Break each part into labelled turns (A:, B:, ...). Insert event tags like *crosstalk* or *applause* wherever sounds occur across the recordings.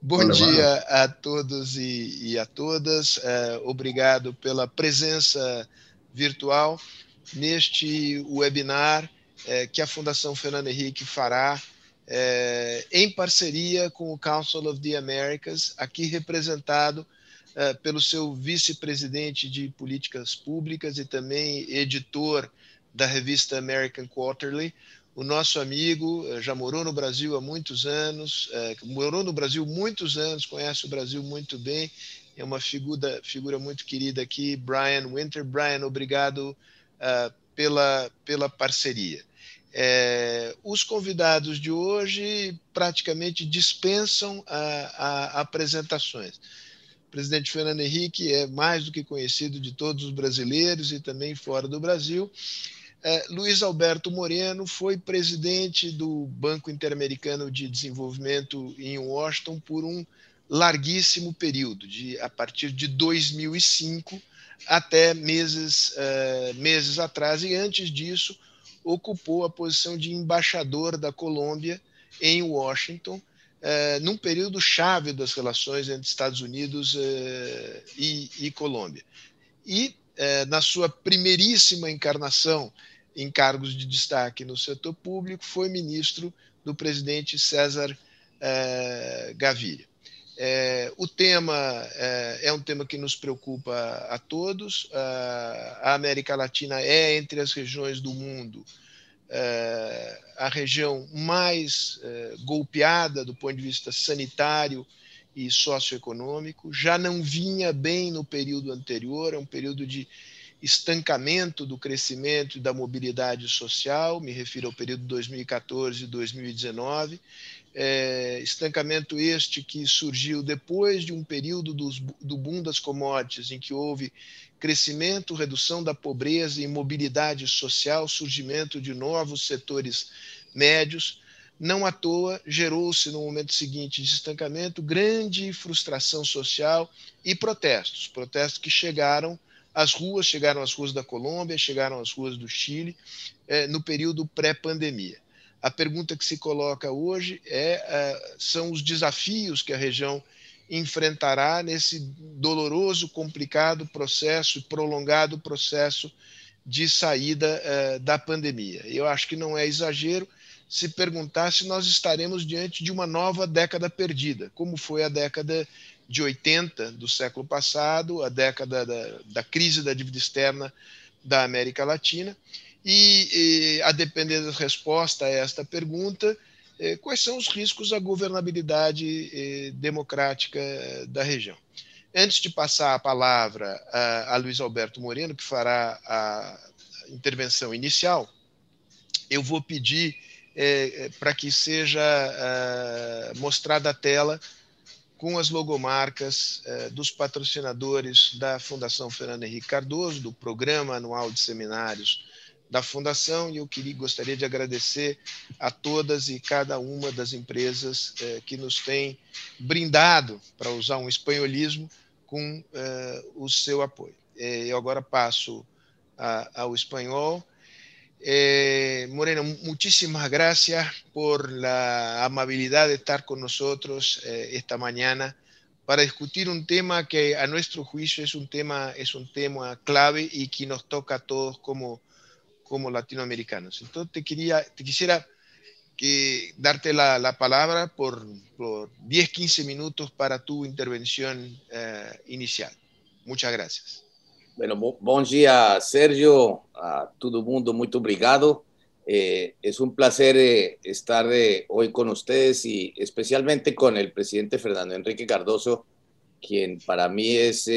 A: Bom Olá, dia a todos e, e a todas. Uh, obrigado pela presença virtual neste webinar uh, que a Fundação Fernando Henrique fará uh, em parceria com o Council of the Americas, aqui representado pelo seu vice-presidente de políticas públicas e também editor da revista American Quarterly, o nosso amigo, eh, já morou no Brasil há muitos anos, é, morou no Brasil muitos anos, conhece o Brasil muito bem, é uma figura, figura muito querida aqui, Brian Winter. Brian, obrigado uh, pela, pela parceria. É, os convidados de hoje praticamente dispensam a, a, apresentações. O presidente Fernando Henrique é mais do que conhecido de todos os brasileiros e também fora do Brasil, Luiz Alberto Moreno foi presidente do Banco Interamericano de Desenvolvimento em Washington por um larguíssimo período, de, a partir de 2005 até meses, uh, meses atrás, e antes disso ocupou a posição de embaixador da Colômbia em Washington, uh, num período chave das relações entre Estados Unidos uh, e, e Colômbia. E é, na sua primeiríssima encarnação em cargos de destaque no setor público, foi ministro do presidente César é, Gaviria. É, o tema é, é, um tema que nos preocupa a todos. a América Latina é, entre as regiões do mundo, a região mais golpeada do ponto de vista sanitário e socioeconômico, já não vinha bem no período anterior, é um período de estancamento do crescimento e da mobilidade social, me refiro ao período 2014 e 2019, é, estancamento este que surgiu depois de um período dos, do boom das commodities, em que houve crescimento, redução da pobreza e mobilidade social, surgimento de novos setores médios, não à toa, gerou-se no momento seguinte de estancamento grande frustração social e protestos, protestos que chegaram às ruas, chegaram às ruas da Colômbia, chegaram às ruas do Chile, eh, no período pré-pandemia. A pergunta que se coloca hoje é, eh, são os desafios que a região enfrentará nesse doloroso, complicado processo, prolongado processo de saída eh, da pandemia. Eu acho que não é exagero se perguntar se nós estaremos diante de uma nova década perdida, como foi a década de 80 do século passado, a década da, da crise da dívida externa da América Latina. E, e, a depender da resposta a esta pergunta, eh, quais são os riscos à governabilidade eh, democrática da região? Antes de passar a palavra a, a Luiz Alberto Moreno, que fará a intervenção inicial, eu vou pedir é, é, para que seja é, mostrada a tela com as logomarcas é, dos patrocinadores da Fundação Fernando Henrique Cardoso, do Programa Anual de Seminários da Fundação, e eu queria, gostaria de agradecer a todas e cada uma das empresas é, que nos têm brindado, para usar um espanholismo, com é, o seu apoio. eu agora passo a, ao espanhol. Eh, Moreno, muchísimas gracias por la amabilidad de estar con nosotros eh, esta mañana para discutir un tema que a nuestro juicio es un tema, es un tema clave y que nos toca a todos como, como latinoamericanos. Entonces te, quería, te quisiera que darte la, la palabra por, por 10-15 minutos para tu intervención eh, inicial. Muchas gracias.
B: Bueno, bom dia, Sérgio, a todo mundo, muito obrigado. Eh, es un placer eh, estar eh, hoy con ustedes y especialmente con el presidente Fernando Enrique Cardoso, quien para mí es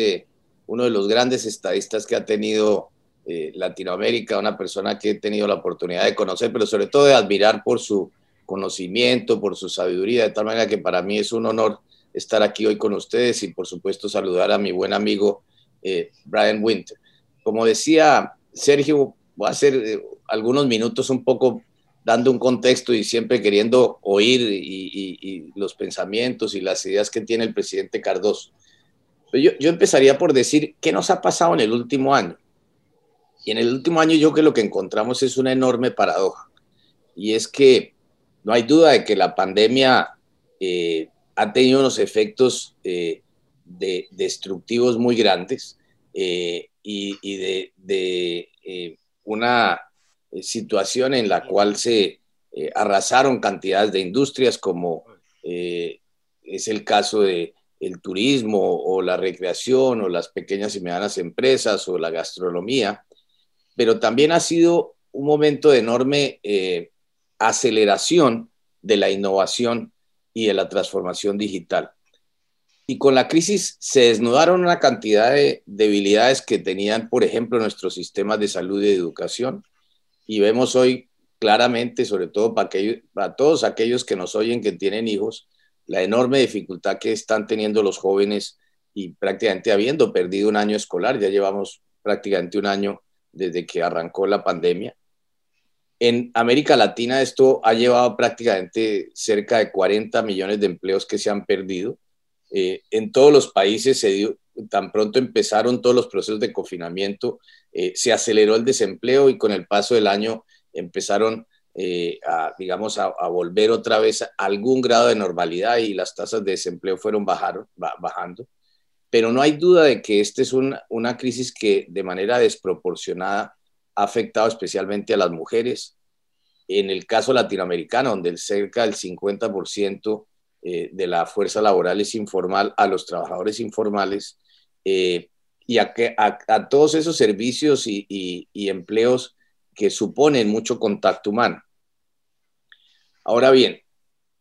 B: uno de los grandes estadistas que ha tenido Latinoamérica, una persona que he tenido la oportunidad de conocer, pero sobre todo de admirar por su conocimiento, por su sabiduría, de tal manera que para mí es un honor estar aquí hoy con ustedes y por supuesto saludar a mi buen amigo eh, Brian Winter. Como decía Sergio, voy a hacer eh, algunos minutos un poco dando un contexto y siempre queriendo oír y, los pensamientos y las ideas que tiene el presidente Cardoso. Yo, yo, empezaría por decir qué nos ha pasado en el último año. Y en el último año yo creo que lo que encontramos es una enorme paradoja. Y es que no hay duda de que la pandemia eh, ha tenido unos efectos de, destructivos muy grandes y, de, una situación en la cual se arrasaron cantidades de industrias como es el caso de el turismo o la recreación o las pequeñas y medianas empresas o la gastronomía, pero también ha sido un momento de enorme eh, aceleración de la innovación y de la transformación digital. Y con la crisis se desnudaron una cantidad de debilidades que tenían, por ejemplo, nuestros sistemas de salud y de educación. Y vemos hoy claramente, sobre todo para, para todos aquellos que nos oyen que tienen hijos, la enorme dificultad que están teniendo los jóvenes y prácticamente habiendo perdido un año escolar, ya llevamos prácticamente un año desde que arrancó la pandemia. En América Latina esto ha llevado prácticamente cerca de 40 millones de empleos que se han perdido. Eh, en todos los países se dio, tan pronto empezaron todos los procesos de confinamiento, eh, se aceleró el desempleo y con el paso del año empezaron eh, a, digamos, a, volver otra vez a algún grado de normalidad y las tasas de desempleo fueron bajando. Pero no hay duda de que esta es una, una crisis que de manera desproporcionada ha afectado especialmente a las mujeres. En el caso latinoamericano, donde cerca del 50% eh, de la fuerza laboral es informal, a los trabajadores informales eh, y a, a, todos esos servicios y, y empleos que suponen mucho contacto humano. Ahora bien,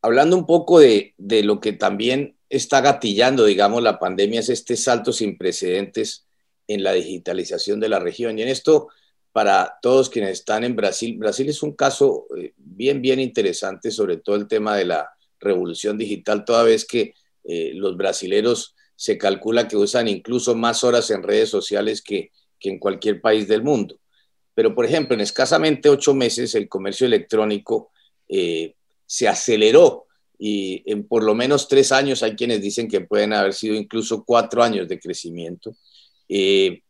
B: hablando un poco de, lo que también está gatillando, digamos, la pandemia, es este salto sin precedentes en la digitalización de la región. Y en esto, para todos quienes están en Brasil, Brasil es un caso eh, bien, bien interesante, sobre todo el tema de la revolución digital, toda vez que eh, los brasileros se calcula que usan incluso más horas en redes sociales que en cualquier país del mundo. Pero, por ejemplo, en escasamente ocho meses el comercio electrónico eh, se aceleró y en por lo menos tres años hay quienes dicen que pueden haber sido incluso cuatro años de crecimiento. Eh,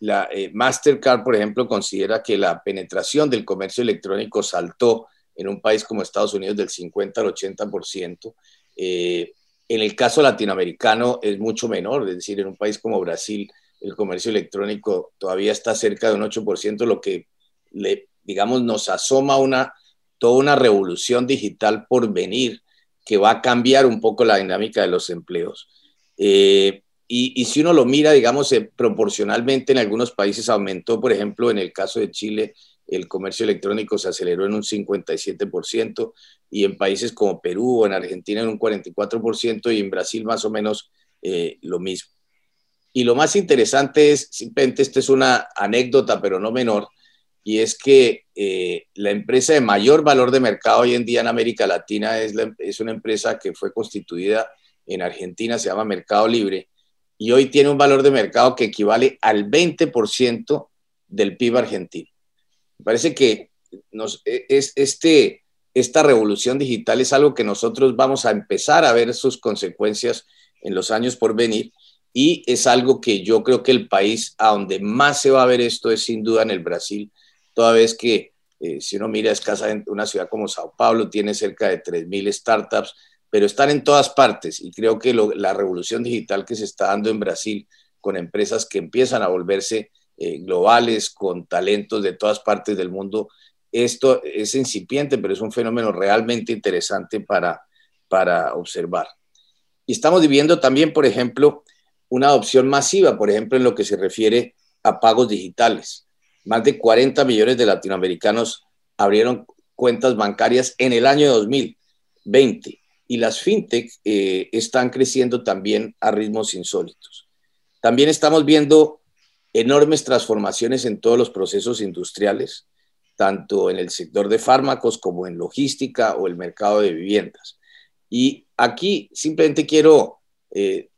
B: la, Mastercard, por ejemplo, considera que la penetración del comercio electrónico saltó en un país como Estados Unidos del 50 al 80%. en el caso latinoamericano es mucho menor, es decir, en un país como Brasil el comercio electrónico todavía está cerca de un 8%, lo que le, digamos, nos asoma una, toda una revolución digital por venir que va a cambiar un poco la dinámica de los empleos. Eh, y, si uno lo mira, digamos, eh, proporcionalmente en algunos países aumentó, por ejemplo, en el caso de Chile, el comercio electrónico se aceleró en un 57% y en países como Perú o en Argentina en un 44% y en Brasil más o menos eh, lo mismo. Y lo más interesante es, simplemente esta es una anécdota, pero no menor, y es que eh, la empresa de mayor valor de mercado hoy en día en América Latina es, es una empresa que fue constituida en Argentina, se llama Mercado Libre, y hoy tiene un valor de mercado que equivale al 20% del PIB argentino. Me parece que nos, e, es, este, esta revolución digital es algo que nosotros vamos a empezar a ver sus consecuencias en los años por venir y es algo que yo creo que el país a donde más se va a ver esto es sin duda en el Brasil, toda vez que eh, si uno mira escasamente una ciudad como Sao Paulo tiene cerca de 3.000 startups, pero están en todas partes y creo que la revolución digital que se está dando en Brasil con empresas que empiezan a volverse eh, globales, con talentos de todas partes del mundo, esto es incipiente, pero es un fenómeno realmente interesante para, para observar. Y estamos viviendo también, por ejemplo, una adopción masiva, por ejemplo, en lo que se refiere a pagos digitales. Más de 40 millones de latinoamericanos abrieron cuentas bancarias en el año 2020 y las fintech eh, están creciendo también a ritmos insólitos. También estamos viendo enormes transformaciones en todos los procesos industriales, tanto en el sector de fármacos como en logística o el mercado de viviendas. Y aquí simplemente quiero eh,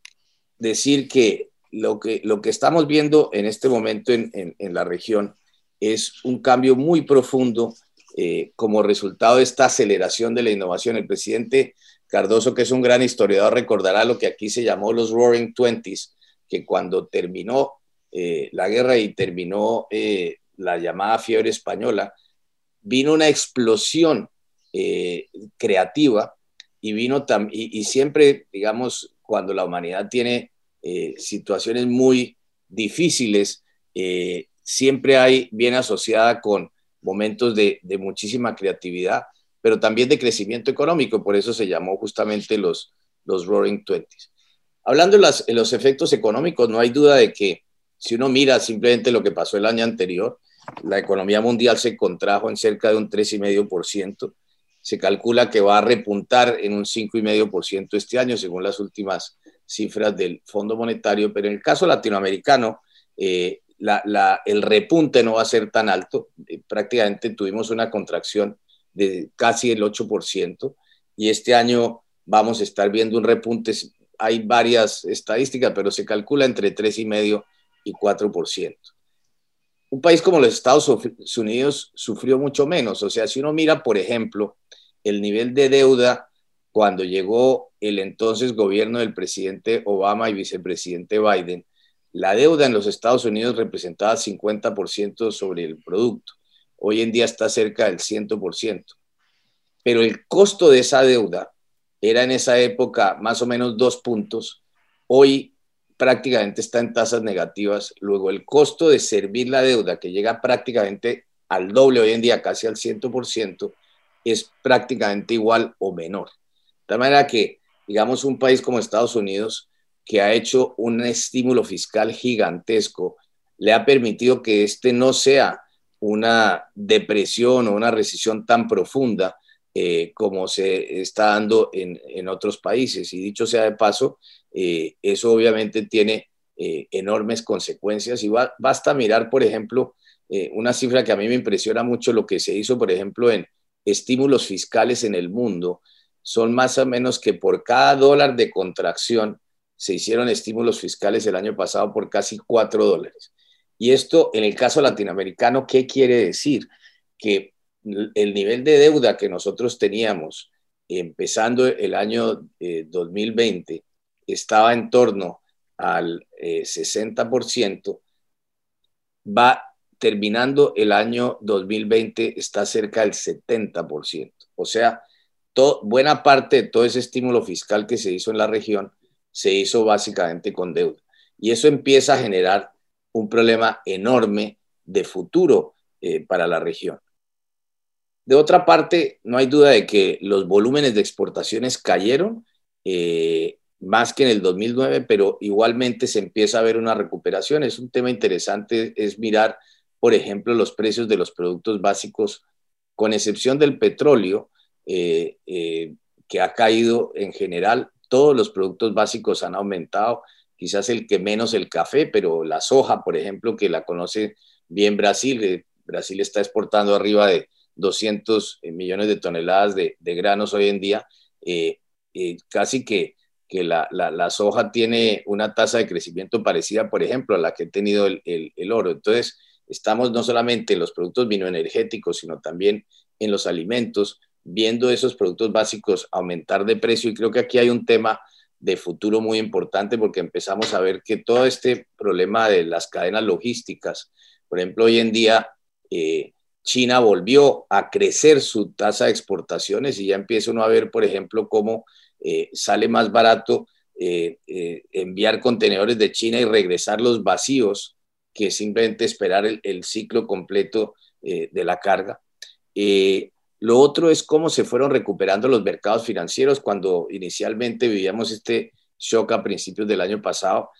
B: decir que lo que, lo que estamos viendo en este momento en, en, la región es un cambio muy profundo eh, como resultado de esta aceleración de la innovación. El presidente Cardoso, que es un gran historiador, recordará lo que aquí se llamó los Roaring Twenties, que cuando terminó eh, la guerra y terminó eh, la llamada fiebre española, vino una explosión creativa y vino y, y, siempre, digamos, cuando la humanidad tiene eh, situaciones muy difíciles, eh, siempre hay bien asociada con momentos de, muchísima creatividad, pero también de crecimiento económico, por eso se llamó justamente los, los Roaring Twenties. Hablando de, de los efectos económicos, no hay duda de que si uno mira simplemente lo que pasó el año anterior, la economía mundial se contrajo en cerca de un 3,5%. Se calcula que va a repuntar en un 5,5% este año, según las últimas cifras del Fondo Monetario, pero en el caso latinoamericano, eh, el repunte no va a ser tan alto. Eh, prácticamente tuvimos una contracción de casi el 8% y este año vamos a estar viendo un repunte. Hay varias estadísticas, pero se calcula entre 3,5% y 4% un país como los Estados Unidos sufrió mucho menos. O sea, si uno mira, por ejemplo, el nivel de deuda cuando llegó el entonces gobierno del presidente Obama y vicepresidente Biden, la deuda en los Estados Unidos representaba 50% sobre el producto. Hoy en día está cerca del 100%. Pero el costo de esa deuda era en esa época más o menos dos puntos. Hoy prácticamente está en tasas negativas. Luego el costo de servir la deuda, que llega prácticamente al doble hoy en día, casi al 100%, es prácticamente igual o menor. De manera que, digamos, un país como Estados Unidos, que ha hecho un estímulo fiscal gigantesco, le ha permitido que este no sea una depresión o una recesión tan profunda eh, como se está dando en, otros países. Y dicho sea de paso, eh, eso obviamente tiene eh, enormes consecuencias y basta mirar, por ejemplo, eh, una cifra que a mí me impresiona mucho, lo que se hizo, por ejemplo, en estímulos fiscales en el mundo, son más o menos que por cada dólar de contracción se hicieron estímulos fiscales el año pasado por casi cuatro dólares. Y esto, en el caso latinoamericano, ¿qué quiere decir? Que el nivel de deuda que nosotros teníamos empezando el año 2020 estaba en torno al 60%, eh, va terminando el año 2020, está cerca del 70%. O sea, buena parte de todo ese estímulo fiscal que se hizo en la región se hizo básicamente con deuda. Y eso empieza a generar un problema enorme de futuro eh, para la región. De otra parte, no hay duda de que los volúmenes de exportaciones cayeron. Eh, más que en el 2009, pero igualmente se empieza a ver una recuperación. Es un tema interesante, es mirar, por ejemplo, los precios de los productos básicos, con excepción del petróleo, eh, eh, que ha caído en general. Todos los productos básicos han aumentado, quizás el que menos el café, pero la soja, por ejemplo, que la conoce bien Brasil, eh, Brasil está exportando arriba de 200 millones de toneladas de, de granos hoy en día, casi que que la, la, soja tiene una tasa de crecimiento parecida, por ejemplo, a la que ha tenido el, el, oro. Entonces, estamos no solamente en los productos vinoenergéticos, sino también en los alimentos, viendo esos productos básicos aumentar de precio. Y creo que aquí hay un tema de futuro muy importante porque empezamos a ver que todo este problema de las cadenas logísticas, por ejemplo, hoy en día eh, China volvió a crecer su tasa de exportaciones y ya empieza uno a ver, por ejemplo, cómo eh, sale más barato eh, eh, enviar contenedores de China y regresarlos vacíos que simplemente esperar el, ciclo completo de la carga. lo otro es cómo se fueron recuperando los mercados financieros cuando inicialmente vivíamos este shock a principios del año pasado.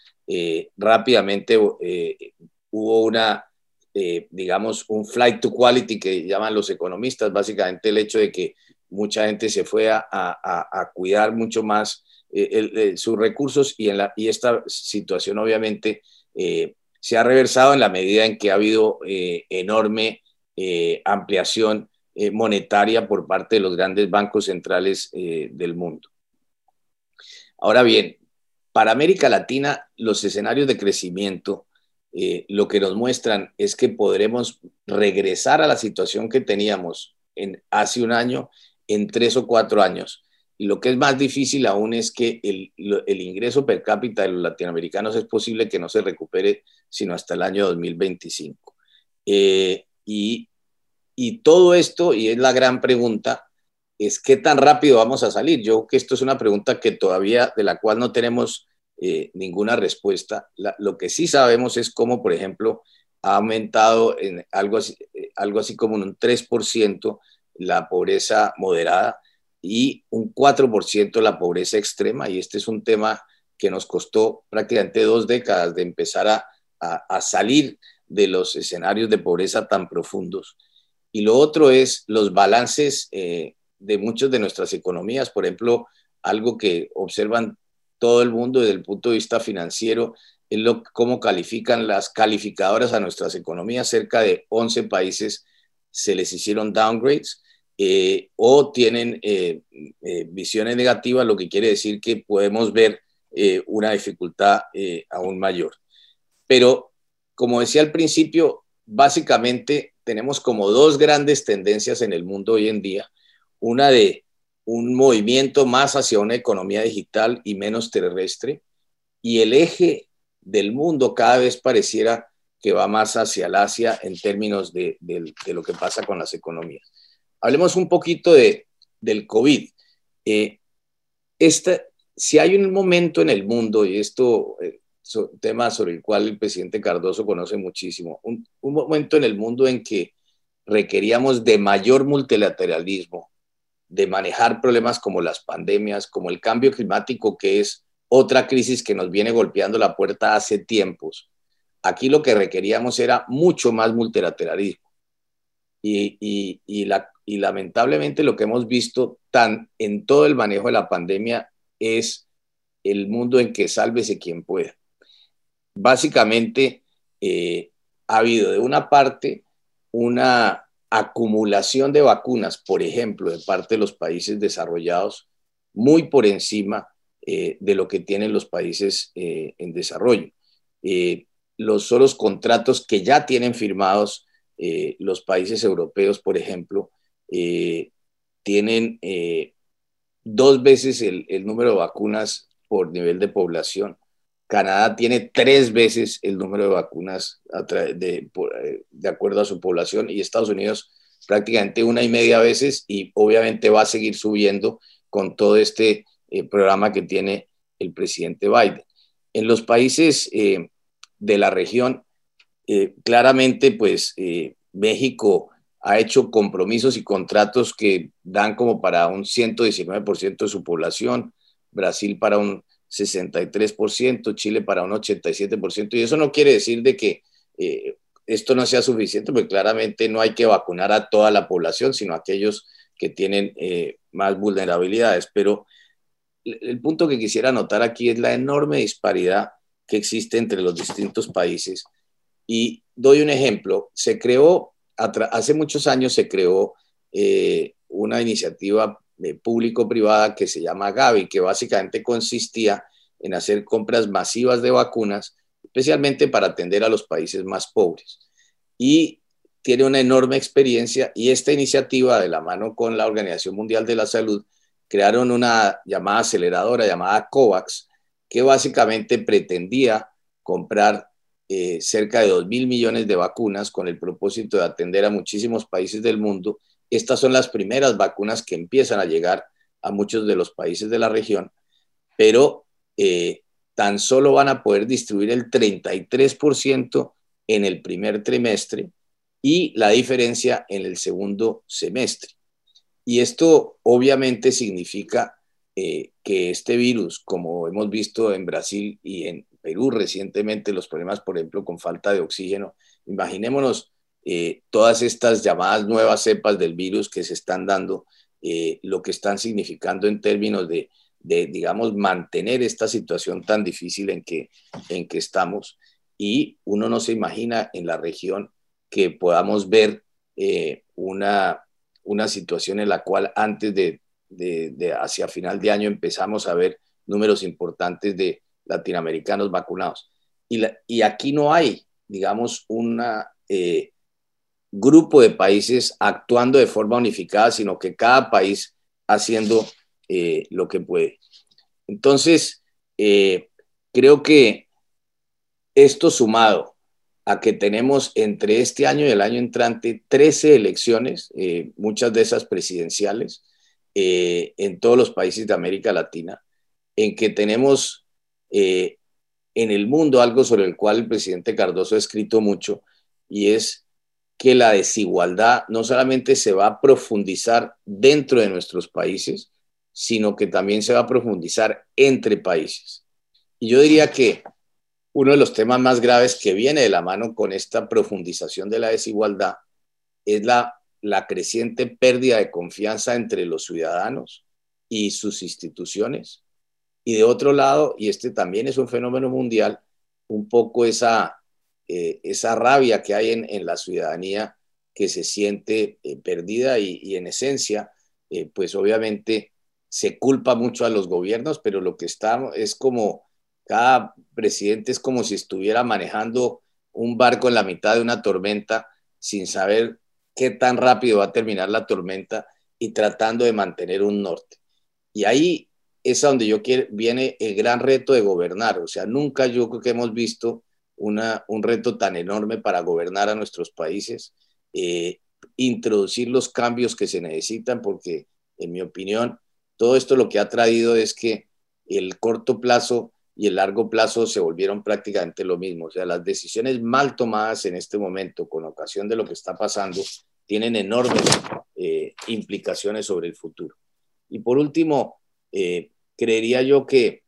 B: rápidamente hubo una, digamos, un flight to quality que llaman los economistas, básicamente el hecho de que mucha gente se fue a, cuidar mucho más eh, sus recursos y, en la, y esta situación obviamente eh, se ha reversado en la medida en que ha habido eh, enorme ampliación monetaria por parte de los grandes bancos centrales del mundo. Ahora bien, para América Latina los escenarios de crecimiento lo que nos muestran es que podremos regresar a la situación que teníamos en, hace un año en tres o cuatro años. Y lo que es más difícil aún es que el, ingreso per cápita de los latinoamericanos es posible que no se recupere sino hasta el año 2025. Eh, y, todo esto, y es la gran pregunta, es qué tan rápido vamos a salir. Yo creo que esto es una pregunta que todavía de la cual no tenemos eh, ninguna respuesta. lo que sí sabemos es cómo, por ejemplo, ha aumentado en algo así, eh, algo así como un 3% la pobreza moderada y un 4% la pobreza extrema. Y este es un tema que nos costó prácticamente dos décadas de empezar a, a, salir de los escenarios de pobreza tan profundos. Y lo otro es los balances eh, de muchas de nuestras economías. Por ejemplo, algo que observan todo el mundo desde el punto de vista financiero es lo, cómo califican las calificadoras a nuestras economías. Cerca de 11 países se les hicieron downgrades eh, o tienen eh, eh, visiones negativas, lo que quiere decir que podemos ver una dificultad aún mayor. Pero, como decía al principio, básicamente tenemos como dos grandes tendencias en el mundo hoy en día una de un movimiento más hacia una economía digital y menos terrestre, y el eje del mundo cada vez pareciera que va más hacia el Asia en términos de, lo que pasa con las economías. Hablemos un poquito de, del COVID. Eh, si hay un momento en el mundo, y esto es eh, un tema sobre el cual el presidente Cardoso conoce muchísimo, un momento en el mundo en que requeríamos de mayor multilateralismo, de manejar problemas como las pandemias, como el cambio climático, que es otra crisis que nos viene golpeando la puerta hace tiempos. Aquí lo que requeríamos era mucho más multilateralismo. Y, y lamentablemente lo que hemos visto tan en todo el manejo de la pandemia es el mundo en que sálvese quien pueda. Básicamente, eh, ha habido de una parte una acumulación de vacunas, por ejemplo, de parte de los países desarrollados, muy por encima eh, de lo que tienen los países eh, en desarrollo. Los solos contratos que ya tienen firmados los países europeos, por ejemplo, tienen dos veces el, número de vacunas por nivel de población. Canadá tiene tres veces el número de vacunas de, eh, de, acuerdo a su población y Estados Unidos prácticamente una y media veces y obviamente va a seguir subiendo con todo este eh, programa que tiene el presidente Biden. En los países eh, de la región, claramente pues México ha hecho compromisos y contratos que dan como para un 119% de su población, Brasil para un 63%, Chile para un 87%, y eso no quiere decir de que eh, esto no sea suficiente, porque claramente no hay que vacunar a toda la población, sino a aquellos que tienen eh, más vulnerabilidades. Pero el punto que quisiera anotar aquí es la enorme disparidad que existe entre los distintos países. Y doy un ejemplo. Se creó, hace muchos años se creó eh, una iniciativa público-privada que se llama Gavi, que básicamente consistía en hacer compras masivas de vacunas, especialmente para atender a los países más pobres. Y tiene una enorme experiencia y esta iniciativa, de la mano con la Organización Mundial de la Salud, crearon una llamada aceleradora llamada COVAX, que básicamente pretendía comprar eh, cerca de 2 mil millones de vacunas con el propósito de atender a muchísimos países del mundo estas son las primeras vacunas que empiezan a llegar a muchos de los países de la región, pero eh, tan solo van a poder distribuir el 33% en el primer trimestre y la diferencia en el segundo semestre. Y esto obviamente significa eh, que este virus, como hemos visto en Brasil y en Perú recientemente, los problemas, por ejemplo, con falta de oxígeno, imaginémonos eh, todas estas llamadas nuevas cepas del virus que se están dando, eh, lo que están significando en términos de, digamos, mantener esta situación tan difícil en que, en que estamos. Y uno no se imagina en la región que podamos ver eh, una, una situación en la cual antes de, de, hacia final de año empezamos a ver números importantes de latinoamericanos vacunados. Y, y aquí no hay, digamos, una, grupo de países actuando de forma unificada, sino que cada país haciendo eh, lo que puede. Entonces, eh, creo que esto sumado a que tenemos entre este año y el año entrante 13 elecciones, eh, muchas de esas presidenciales, eh, en todos los países de América Latina, en que tenemos eh, en el mundo algo sobre el cual el presidente Cardoso ha escrito mucho, y es que la desigualdad no solamente se va a profundizar dentro de nuestros países, sino que también se va a profundizar entre países. Y yo diría que uno de los temas más graves que viene de la mano con esta profundización de la desigualdad es la, la creciente pérdida de confianza entre los ciudadanos y sus instituciones. Y de otro lado, y este también es un fenómeno mundial, un poco esa, eh, esa rabia que hay en, la ciudadanía que se siente eh, perdida y, en esencia, eh, pues obviamente se culpa mucho a los gobiernos, pero lo que está es como cada presidente es como si estuviera manejando un barco en la mitad de una tormenta sin saber qué tan rápido va a terminar la tormenta y tratando de mantener un norte. Y ahí es a donde yo quiero, viene el gran reto de gobernar. O sea, nunca yo creo que hemos visto una, un reto tan enorme para gobernar a nuestros países, eh, introducir los cambios que se necesitan, porque en mi opinión, todo esto lo que ha traído es que el corto plazo y el largo plazo se volvieron prácticamente lo mismo. O sea, las decisiones mal tomadas en este momento con ocasión de lo que está pasando tienen enormes eh, implicaciones sobre el futuro. Y por último, eh, creería yo que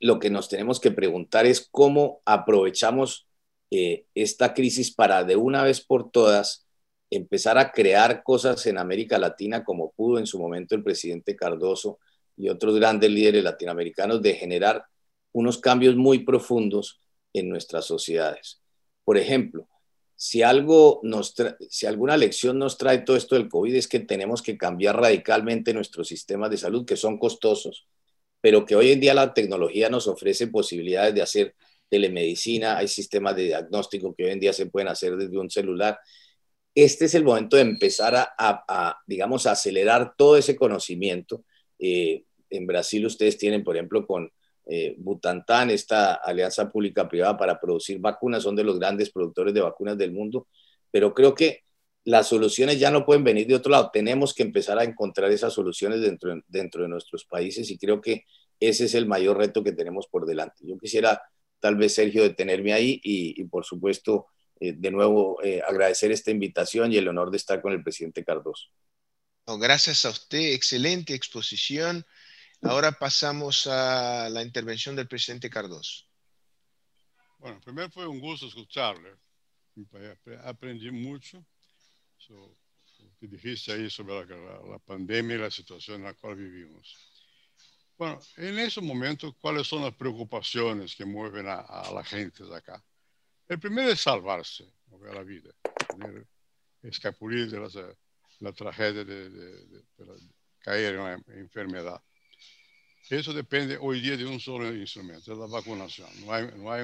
B: lo que nos tenemos que preguntar es cómo aprovechamos eh, esta crisis para de una vez por todas empezar a crear cosas en América Latina como pudo en su momento el presidente Cardoso y otros grandes líderes latinoamericanos de generar unos cambios muy profundos en nuestras sociedades. Por ejemplo, si, algo nos si alguna lección nos trae todo esto del COVID es que tenemos que cambiar radicalmente nuestros sistemas de salud, que son costosos, pero que hoy en día la tecnología nos ofrece posibilidades de hacer telemedicina, hay sistemas de diagnóstico que hoy en día se pueden hacer desde un celular. Este es el momento de empezar a, digamos, a acelerar todo ese conocimiento. Eh, en Brasil ustedes tienen, por ejemplo, con eh, Butantan, esta alianza pública-privada para producir vacunas, son de los grandes productores de vacunas del mundo, pero creo que las soluciones ya no pueden venir de otro lado. Tenemos que empezar a encontrar esas soluciones dentro, dentro de nuestros países y creo que ese es el mayor reto que tenemos por delante. Yo quisiera, tal vez, Sergio, detenerme ahí y, por supuesto, eh, de nuevo eh, agradecer esta invitación y el honor de estar con el presidente Cardoso.
A: gracias a usted, excelente exposición. Ahora pasamos a la intervención del presidente Cardoso.
C: Bueno, primero fue un gusto escucharle. Aprendí mucho o que dijiste ahí sobre la, pandemia y la situación en la cual vivimos. Bueno, en ese momento, ¿cuáles son las preocupaciones que mueven a, la gente de acá? El primero es salvarse, mover la vida, escapulir de la, tragedia de, caer en una enfermedad. Eso depende hoy día de un solo instrumento, es la vacunación. No hay, no hay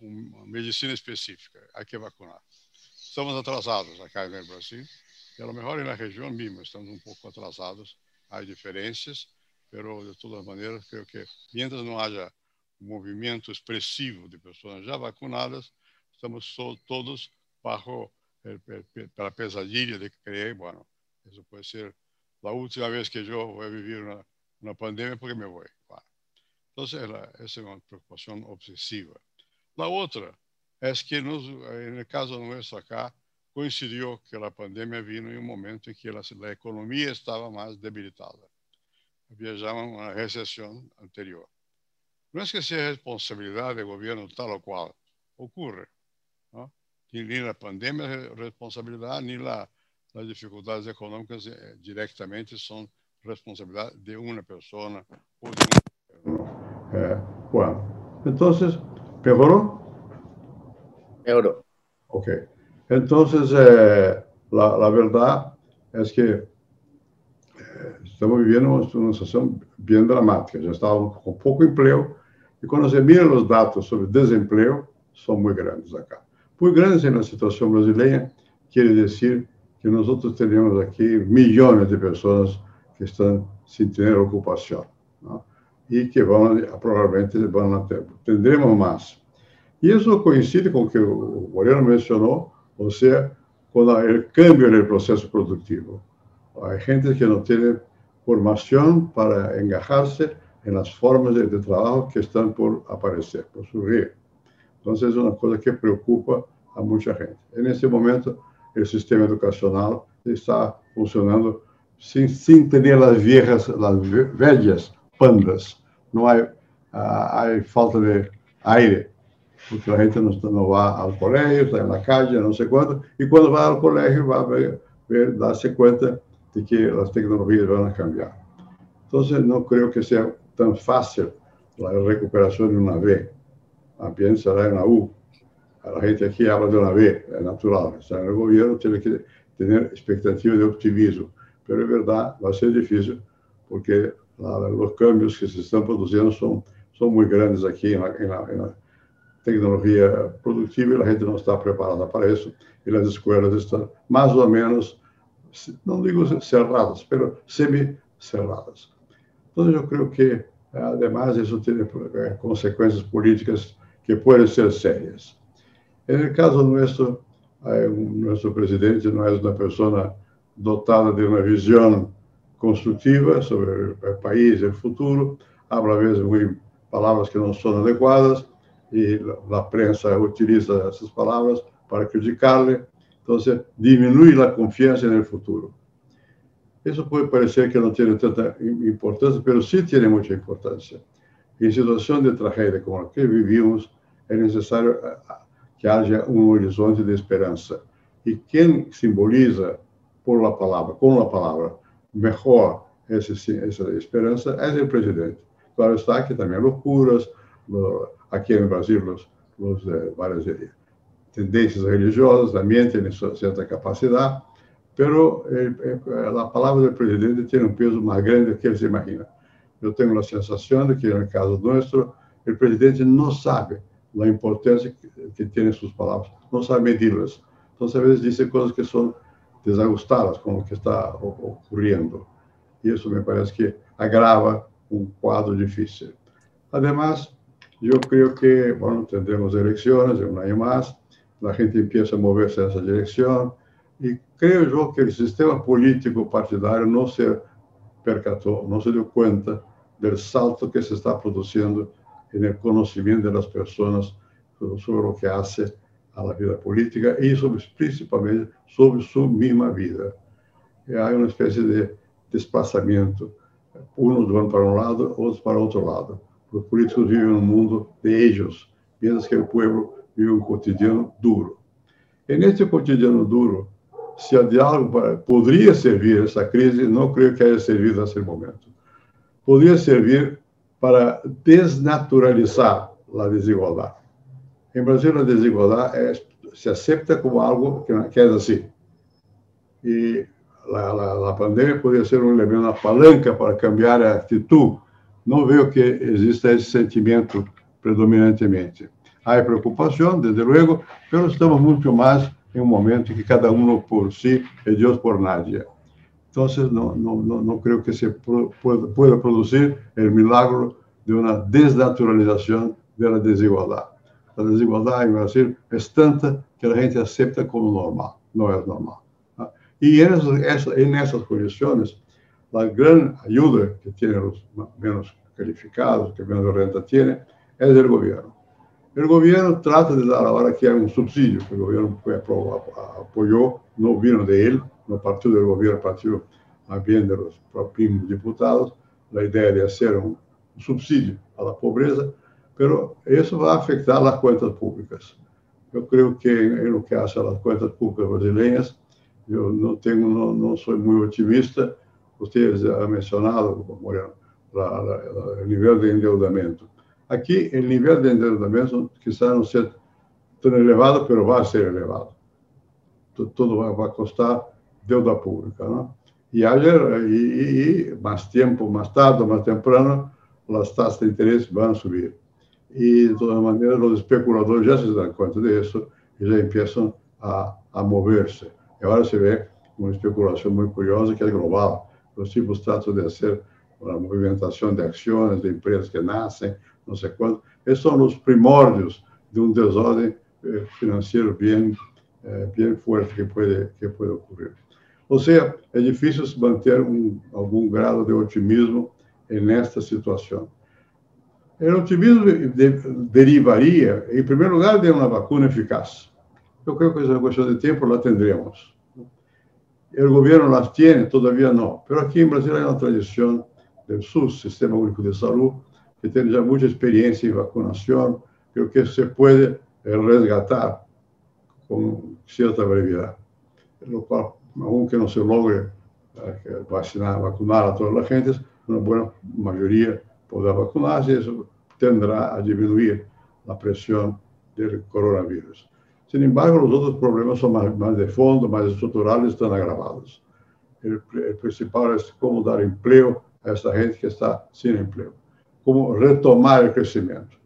C: una medicina específica, hay que vacunar. Estamos atrasados en el Brasil y a la región misma estamos un poco atrasados. Hay diferencias, pero de todas maneras creo que mientras no haya un movimiento expresivo de personas ya vacunadas, estamos todos bajo la pesadilla de creer, bueno, eso puede ser la última vez que yo voy a vivir una, una pandemia porque me voy. Entonces, esa es una preocupación obsesiva. La otra, es que nos, en el caso nuestro acá coincidió que la pandemia vino en un momento en que la, la economía estaba más debilitada. Había ya una recesión anterior. No es que sea responsabilidad del gobierno tal o cual, ocurre. ¿no? Ni la pandemia es responsabilidad, ni la, las dificultades económicas eh, directamente son responsabilidad de una persona o de un... Eh, bueno, entonces, ¿mejoró? Ok. Entonces, eh, la, la, verdad es que eh, estamos viviendo una situación bien dramática. Ya estábamos con poco empleo y cuando se miran los datos sobre desempleo, son muy grandes acá. Muy grandes en la situación brasileña quiere decir que nosotros tenemos aquí millones de personas que están sin tener ocupación ¿no? y que van, probablemente van a tener, tendremos más. Y eso coincide con lo que Moreno mencionó, o sea, con el cambio en el proceso productivo. Hay gente que no tiene formación para engajarse en las formas de, trabajo que están por aparecer, por surgir. Entonces es una cosa que preocupa a mucha gente. En este momento, el sistema educacional está funcionando sin, sin tener las viejas, las vellas pandas. No hay, uh, hay falta de aire, porque la gente no, no va al colegio, está en la calle, no sé cuánto, y cuando va al colegio va a ver, ver darse cuenta de que las tecnologías van a cambiar. Entonces, no creo que sea tan fácil la recuperación de una B. También será en la U. La gente aquí habla de una B, es natural. Está en el gobierno, tiene que tener expectativa de optimismo. Pero es verdad, va a ser difícil porque los cambios que se están produciendo son, son muy grandes aquí en la, en, la, en la, tecnología productiva y la gente no está preparada para eso. Y las escuelas están más o menos, no digo cerradas, pero semi-cerradas. Entonces yo creo que además eso tiene eh, consecuencias políticas que pueden ser serias. En el caso nuestro, nuestro presidente no es una persona dotada de una visión constructiva sobre el país y el futuro, habla a veces muy palabras que no son adecuadas y la, la prensa utiliza esas palabras para criticarle, entonces disminuye la confianza en el futuro. Eso puede parecer que no tiene tanta importancia, pero sí tiene mucha importancia. En situación de tragedia como la que vivimos, es necesario eh, que haya un horizonte de esperanza. Y quien simboliza por la palabra, con la palabra, mejor esa, esa esperanza es el presidente. Claro está que también los curas, aquí en Brasil los, los de varias tendencias religiosas también tienen cierta capacidad, pero eh, eh, la palabra del presidente tiene un peso más grande que él se imagina. Yo tengo la sensación de que en el caso nuestro, el presidente no sabe la importancia que, que tienen sus palabras, no sabe medirlas. Entonces a veces dice cosas que son desajustadas con lo que está ocurriendo. Y eso me parece que agrava un cuadro difícil. Además, yo creo que, bueno, tendremos elecciones en un año más, la gente empieza a moverse en esa dirección, y creo yo que el sistema político partidario no se percató, no se dio cuenta del salto que se está produciendo en el conocimiento de las personas sobre lo que hace a la vida política y sobre, principalmente sobre su misma vida. Y hay una especie de desplazamiento. Unos van para un lado, otros para otro lado. Los políticos viven en un mundo de ellos, mientras que el pueblo vive un cotidiano duro. En este cotidiano duro, se de algo para, podría servir essa crise, não creio que haya servido nesse momento. Poderia servir para desnaturalizar a desigualdade. Em Brasil, a desigualdade é, se aceita como algo que, que é assim. E a, pandemia poderia ser um elemento, uma palanca para cambiar a atitude. Não vejo que exista esse sentimento predominantemente. Há preocupação, desde logo, mas estamos muito mais em um momento em que cada um por si e Deus por nadie. Então, não, não, não, não creio que se pueda produzir o milagro de uma desnaturalização da desigualdade. A desigualdade em Brasil é tanta que a gente aceita como normal, não é normal. E nessas condições, a grande ajuda que têm os menos qualificados, que menos renta têm, é do governo. O governo trata de dar agora que é um subsídio, que o governo apoiou, não viram de ele, no partido do governo, partido a bien de los propios diputados, a ideia de ser um subsídio à pobreza, pero isso vai afetar as contas públicas. Eu creio que em lo que hace as contas públicas brasileiras, eu não tenho, não, não sou muito otimista. Vocês han mencionado, Moreno, o nível de endeudamento. Aqui, o nível de endeudamento quizás não seja tão elevado, mas vai ser elevado. Tudo vai, vai custar deuda pública, não? E, ayer, e, e, mais tempo, mais tarde, mais temprano, as taxas de interesse vão subir e de todas maneiras os especuladores já se dão conta de e já começam empiezan a, moverse. E agora se vê uma especulação muito curiosa que é global. Os tipos tratam de hacer una movimentação de ações de empresas que nascem não sei quanto esses são os primórdios de um desordem eh, financiero eh, bem forte que pode que pode ocorrer ou seja é difícil manter um, algum grado de otimismo nesta situação. O otimismo de, derivaria, em primeiro lugar, de uma vacuna eficaz. Eu creio que essa questão de tempo la tendremos. O governo las tiene, todavía não. Mas aqui em Brasil há uma tradição do SUS, Sistema Único de Saúde, que tem já muita experiência em vacunação, creio que se pode resgatar com certa brevidade. No qual, aunque não se logre vacinar, vacunar a todas as gentes, uma boa maioria poderá vacunar-se e isso tenderá a diminuir a pressão do coronavírus. Sin embargo, os outros problemas são mais, mais de fundo, mais estruturais, estão agravados. O, o principal é como dar emprego a essa gente que está sem emprego. Como retomar o crescimento.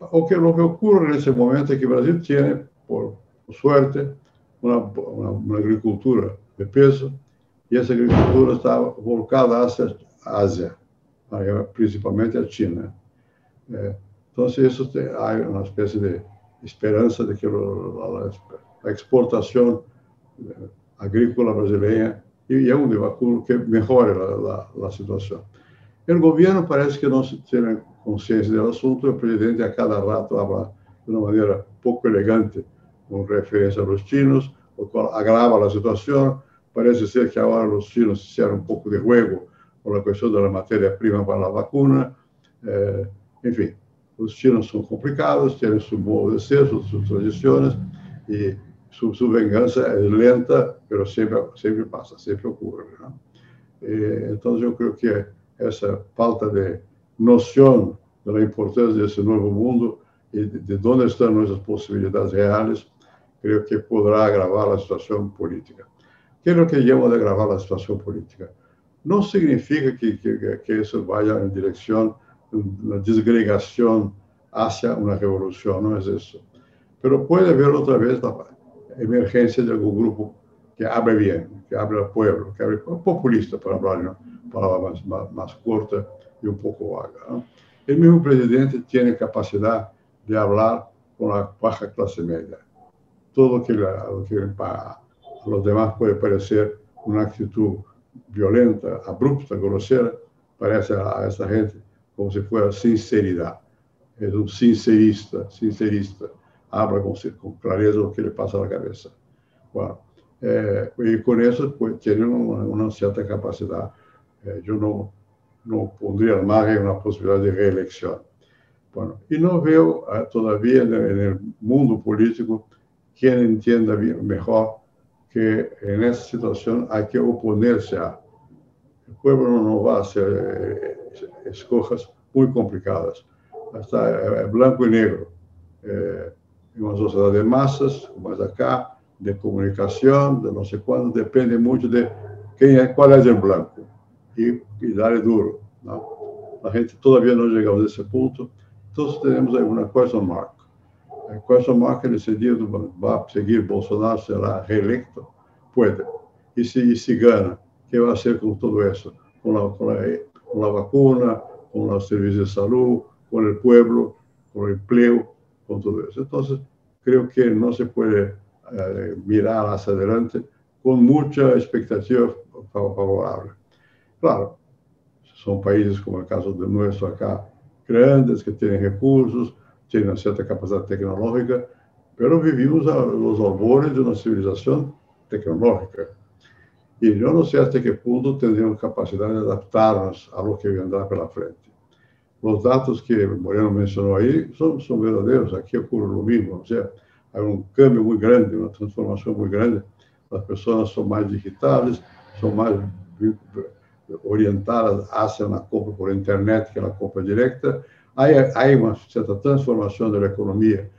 C: O que, o que ocorre nesse momento é que o Brasil tem, por suerte, uma, uma, uma agricultura de peso e essa agricultura está voltada hacia a Ásia, principalmente a China. É, então, isso tem, há uma espécie de esperança de que a exportação eh, agrícola brasileira e é um de vacuno que melhore a, a, a situação. O governo parece que não tem consciência do assunto, o presidente a cada rato fala de uma maneira pouco elegante com referência aos chinos, o qual agrava a situação. Parece ser que agora os chinos fizeram um pouco de juego com a questão da matéria-prima para a vacuna. Eh, enfim, os chinos são complicados, têm seu modo de ser, suas, suas tradições, e sua, sua vingança é lenta, mas sempre, sempre passa, sempre ocorre. Né? E, então, eu creio que essa falta de noção da importância desse novo mundo e de, de onde estão nossas possibilidades reais, creio que poderá agravar a situação política. O que é o que llamo de agravar a situação política? Não significa que, que isso vá em direção una disgregación hacia una revolución, no es eso. Pero puede haber otra vez la emergencia de algún grupo que hable bien, que hable al pueblo, que hable populista, para hablar una palabra más, corta y un poco vaga. ¿no? El mismo presidente tiene capacidad de hablar con la baja clase media. Todo lo que, lo que a los demás puede parecer una actitud violenta, abrupta, grosera, parece a, a esta gente como se fosse sinceridade. É um sincerista, sincerista. Abra com, com clareza o que lhe passa na cabeça. Bueno, é, e com isso, pues, tem uma, uma, certa capacidade. É, eu não, não pondria margem uma possibilidade de reeleição. Bueno, e não vejo, eh, todavia, no mundo político, quem entenda melhor que nessa situação há que opor-se a. O povo não vai ser escojas muito complicadas. Está é, branco e negro. É, uma sociedade de massas, como é cá, de comunicação, de não sei quando, depende muito de quem é, qual é o branco. E, e dar duro. Não? A gente todavia não chegamos a esse ponto. Então, temos aí uma question mark. A question mark é decidido, vai seguir Bolsonaro, será reeleito? Pode. E se, e se gana, o que vai ser com tudo isso? Com a, com a con la vacuna, con los servicios de salud, con el pueblo, con el empleo, con todo eso. Entonces, creo que no se puede eh, mirar hacia adelante con mucha expectativa favorable. Claro, son países como el caso de nuestro acá, grandes, que tienen recursos, tienen una cierta capacidad tecnológica, pero vivimos a los albores de una civilización tecnológica. E eu não sei até que ponto tendremos capacidade de adaptar-nos a lo que vendrá pela frente. Os dados que Moreno mencionou aí são, são verdadeiros, aqui ocorre o mesmo, ou seja, há um câmbio muito grande, uma transformação muito grande. As pessoas são mais digitais, são mais orientadas hacia a compra por internet que a compra Há, há uma certa transformação da economia,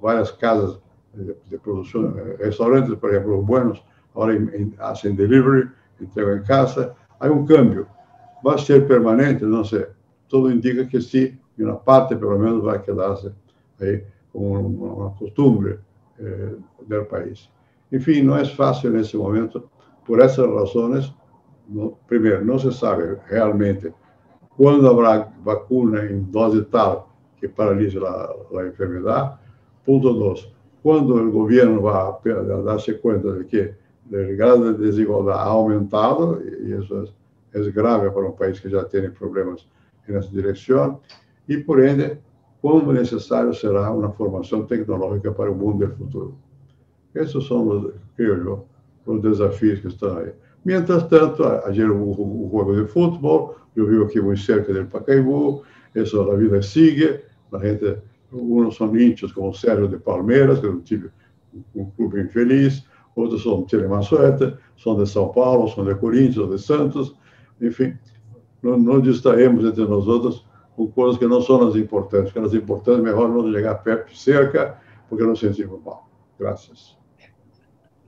C: várias casas de, de restaurantes, por exemplo, buenos, ahora hacen delivery, entregan en casa. Hay un cambio. ¿Va a ser permanente? No sé. Todo indica que sí, y una parte por lo menos va a quedarse ahí como una costumbre eh, país. En fin, no es fácil en ese momento. Por esas razones, no, no se sabe realmente cuándo habrá vacuna en dosis tal que paralice la, la enfermedad. Punto dos, cuando el gobierno va a darse cuenta de que el grado de desigualdad ha aumentado y eso es, es grave para un país que ya tiene problemas en esa dirección y por ende, cuán necesario será una formación tecnológica para el mundo del futuro. Esos son, los, creo yo, los desafíos que están ahí. Mientras tanto, ayer hubo un juego de fútbol, yo vivo aquí muy cerca del Pacaembu, eso la vida sigue, la gente, unos son hinchas como Sergio de Palmeiras, que es un, un club infeliz, otros son Telemaçoeta, son de São Paulo, son de Corinthians, de Santos, enfim, não, distraemos entre nós outros com coisas que não são as importantes, que as importantes é melhor não chegar perto cerca, porque não sentimos mal. Graças.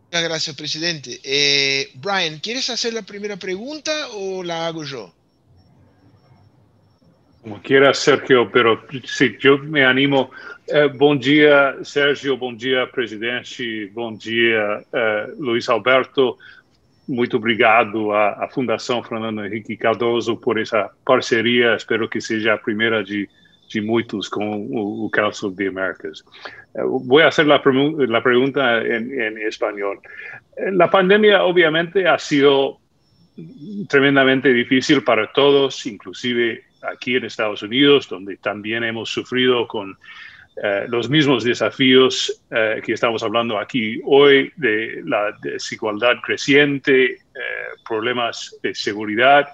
A: Muchas gracias, presidente. Eh, Brian, ¿quieres hacer la primera pregunta o la hago yo?
D: Como quiera, Sergio, pero sí, yo me animo. Eh, bom dia, Sérgio. Bom dia, presidente. Bom dia, eh, Luiz Alberto. Muito obrigado à, à, Fundação Fernando Henrique Cardoso por essa parceria. Espero que seja a primeira de, de muitos com o, o de Américas. Eh, fazer a, a pergunta em, em espanhol. La pandemia, obviamente, ha sido tremendamente difícil para todos, inclusive aquí en Estados Unidos, donde también hemos sufrido con eh, los mismos desafíos eh, que estamos hablando aquí hoy, de la desigualdad creciente, eh, problemas de seguridad,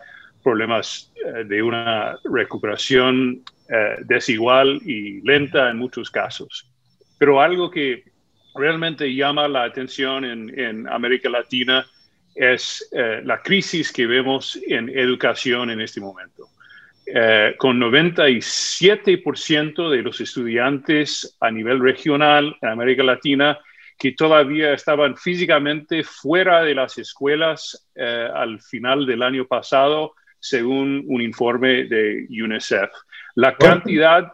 D: problemas de una recuperación desigual y lenta en muchos casos. Pero algo que realmente llama la atención en, América Latina es la crisis que vemos en educación en este momento. Eh, con 97% de los estudiantes a nivel regional en América Latina que todavía estaban físicamente fuera de las escuelas eh, al final del año pasado, según un informe de UNICEF. La cantidad...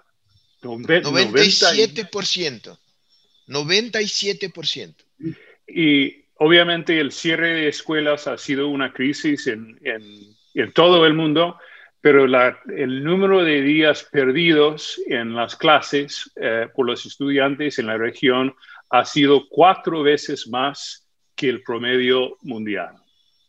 A: 97%. 97%.
D: Y obviamente el cierre de escuelas ha sido una crisis en, en todo el mundo pero el número de días perdidos en las clases eh, por los estudiantes en la región ha sido cuatro veces más que el promedio mundial.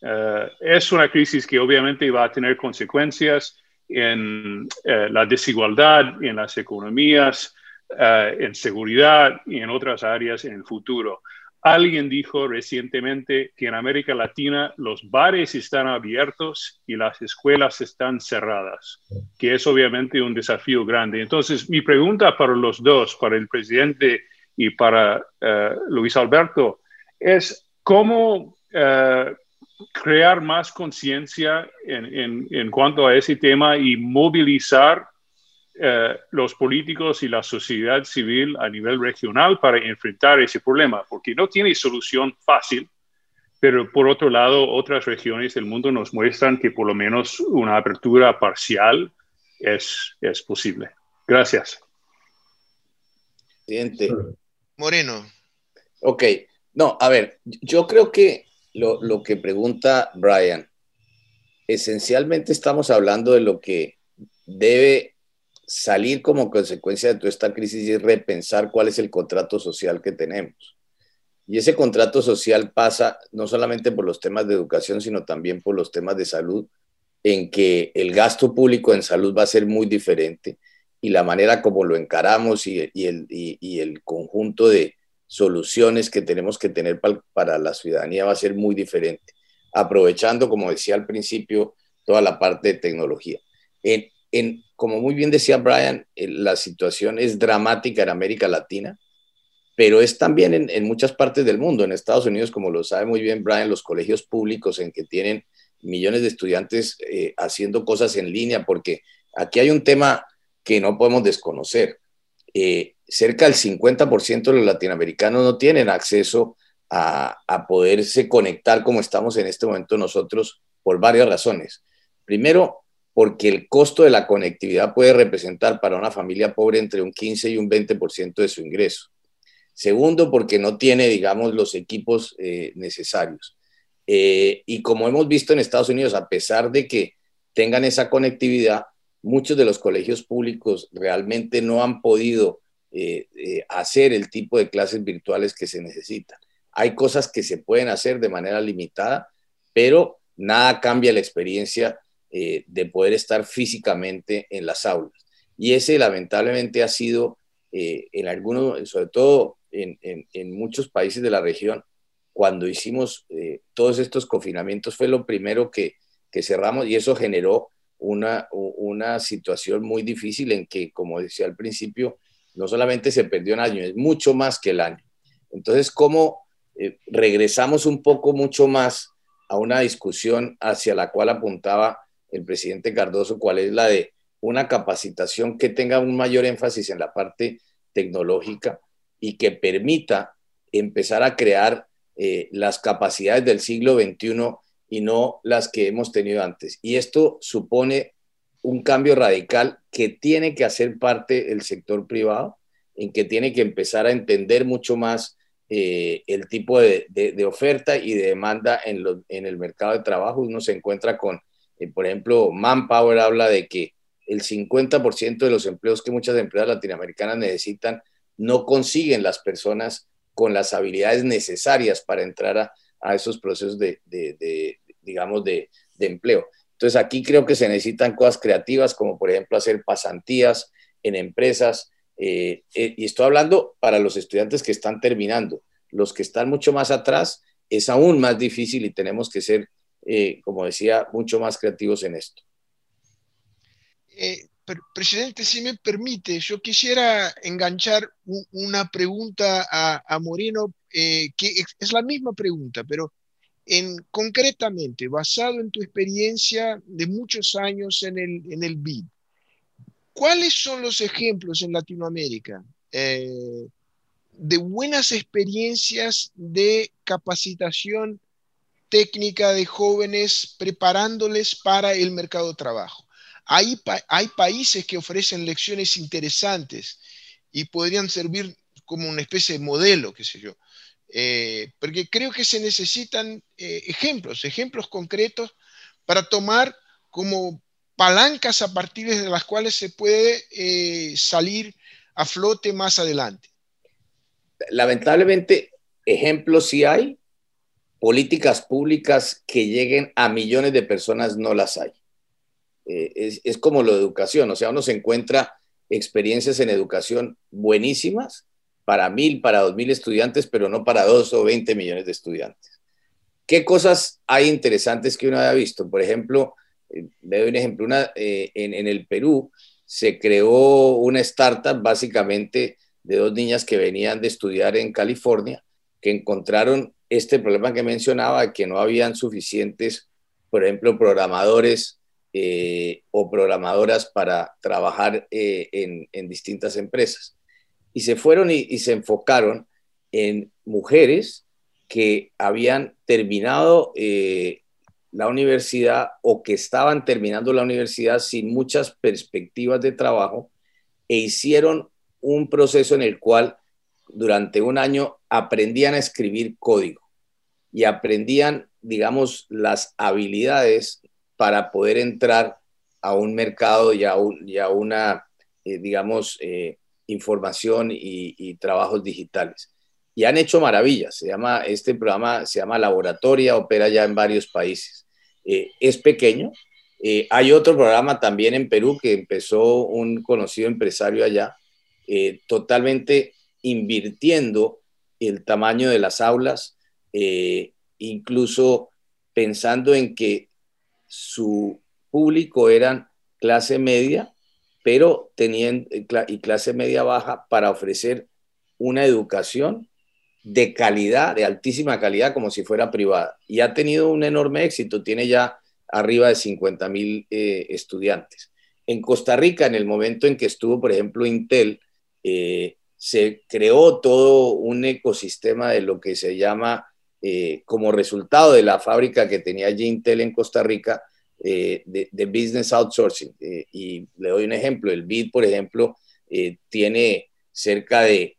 D: Eh, es una crisis que obviamente va a tener consecuencias en eh, la desigualdad, en las economías, en seguridad y en otras áreas en el futuro. Alguien dijo recientemente que en América Latina los bares están abiertos y las escuelas están cerradas, que es obviamente un desafío grande. Entonces, mi pregunta para los dos, para el presidente y para eh, Luis Alberto, es cómo eh, crear más conciencia en, en cuanto a ese tema y movilizar eh, los políticos y la sociedad civil a nivel regional para enfrentar ese problema, porque no tiene solución fácil, pero por otro lado, otras regiones del mundo nos muestran que por lo menos una apertura parcial es, es posible. Gracias.
B: Presidente.
A: Moreno.
B: Ok, no, a ver, yo creo que lo, que pregunta Brian, esencialmente estamos hablando de lo que debe salir como consecuencia de toda esta crisis y repensar cuál es el contrato social que tenemos. Y ese contrato social pasa no solamente por los temas de educación, sino también por los temas de salud, en que el gasto público en salud va a ser muy diferente y la manera como lo encaramos y, el, y, el, conjunto de soluciones que tenemos que tener para, para la ciudadanía va a ser muy diferente, aprovechando, como decía al principio, toda la parte de tecnología. En, en, como muy bien decía Brian, eh, la situación es dramática en América Latina, pero es también en, muchas partes del mundo. En Estados Unidos, como lo sabe muy bien Brian, los colegios públicos en que tienen millones de estudiantes eh, haciendo cosas en línea, porque aquí hay un tema que no podemos desconocer. Eh, cerca del 50% de los latinoamericanos no tienen acceso a, a poderse conectar como estamos en este momento nosotros por varias razones. Primero, porque el costo de la conectividad puede representar para una familia pobre entre un 15 y un 20% de su ingreso. Segundo, porque no tiene, digamos, los equipos eh, necesarios. Eh, y como hemos visto en Estados Unidos, a pesar de que tengan esa conectividad, muchos de los colegios públicos realmente no han podido eh, hacer el tipo de clases virtuales que se necesitan. hay cosas que se pueden hacer de manera limitada, pero nada cambia la experiencia eh, de poder estar físicamente en las aulas. Y ese lamentablemente ha sido eh, en algunos, sobre todo en, muchos países de la región, cuando hicimos eh, todos estos confinamientos fue lo primero que, que cerramos y eso generó una, una situación muy difícil en que, como decía al principio, no solamente se perdió un año, es mucho más que el año. Entonces, ¿cómo eh, regresamos un poco mucho más a una discusión hacia la cual apuntaba el presidente Cardoso, cuál es la de una capacitación que tenga un mayor énfasis en la parte tecnológica y que permita empezar a crear eh, las capacidades del siglo XXI y no las que hemos tenido antes. Y esto supone un cambio radical que tiene que hacer parte el sector privado, en que tiene que empezar a entender mucho más eh, el tipo de, oferta y de demanda en, en, el mercado de trabajo. Uno se encuentra con, eh, por ejemplo, Manpower habla de que el 50% de los empleos que muchas empresas latinoamericanas necesitan no consiguen las personas con las habilidades necesarias para entrar a, a esos procesos de, de, digamos, de, empleo. Entonces aquí creo que se necesitan cosas creativas, como por ejemplo hacer pasantías en empresas. Eh, eh, y estoy hablando para los estudiantes que están terminando. Los que están mucho más atrás es aún más difícil y tenemos que ser, eh, como decía, mucho más creativos en esto.
A: presidente, si me permite, yo quisiera enganchar una pregunta a, a Moreno, que es la misma pregunta, pero en, concretamente, basado en tu experiencia de muchos años en el, en el BID, ¿cuáles son los ejemplos en Latinoamérica eh, de buenas experiencias de capacitación técnica de jóvenes preparándoles para el mercado de trabajo? Hay, hay países que ofrecen lecciones interesantes y podrían servir como una especie de modelo, qué sé yo. Eh, porque creo que se necesitan eh, ejemplos, ejemplos concretos para tomar como palancas a partir de las cuales se puede eh, salir a flote más adelante.
B: Lamentablemente, ejemplos sí hay, políticas públicas que lleguen a millones de personas no las hay. es, es como de educación, o sea, uno se encuentra experiencias en educación buenísimas, para mil, para dos mil estudiantes, pero no para dos o veinte millones de estudiantes. ¿Qué cosas hay interesantes que uno haya visto? Por ejemplo, eh, me doy un ejemplo, una, eh, en, el Perú se creó una startup básicamente de dos niñas que venían de estudiar en California, que encontraron este problema que mencionaba, que no habían suficientes, por ejemplo, programadores eh, o programadoras para trabajar en, en distintas empresas y se fueron y, se enfocaron en mujeres que habían terminado eh, la universidad o que estaban terminando la universidad sin muchas perspectivas de trabajo e hicieron un proceso en el cual durante un año aprendían a escribir código y aprendían, digamos, las habilidades para poder entrar a un mercado y a, una, eh, digamos, eh, información y, trabajos digitales. Y han hecho maravillas. Se llama, este programa se llama Laboratoria, opera ya en varios países. Eh, es pequeño. Eh, hay otro programa también en Perú que empezó un conocido empresario allá, eh, totalmente invirtiendo el tamaño de las aulas, incluso pensando en que su público eran clase media pero tenían eh, y clase media baja para ofrecer una educación de calidad, de altísima calidad, como si fuera privada. Y ha tenido un enorme éxito, tiene ya arriba de 50 mil eh, estudiantes. En Costa Rica, en el momento en que estuvo, por ejemplo, Intel, eh, se creó todo un ecosistema de lo que se llama, como resultado de la fábrica que tenía allí Intel en Costa Rica, eh, de, business outsourcing. Eh, y le doy un ejemplo, el BID, por ejemplo, eh, tiene cerca de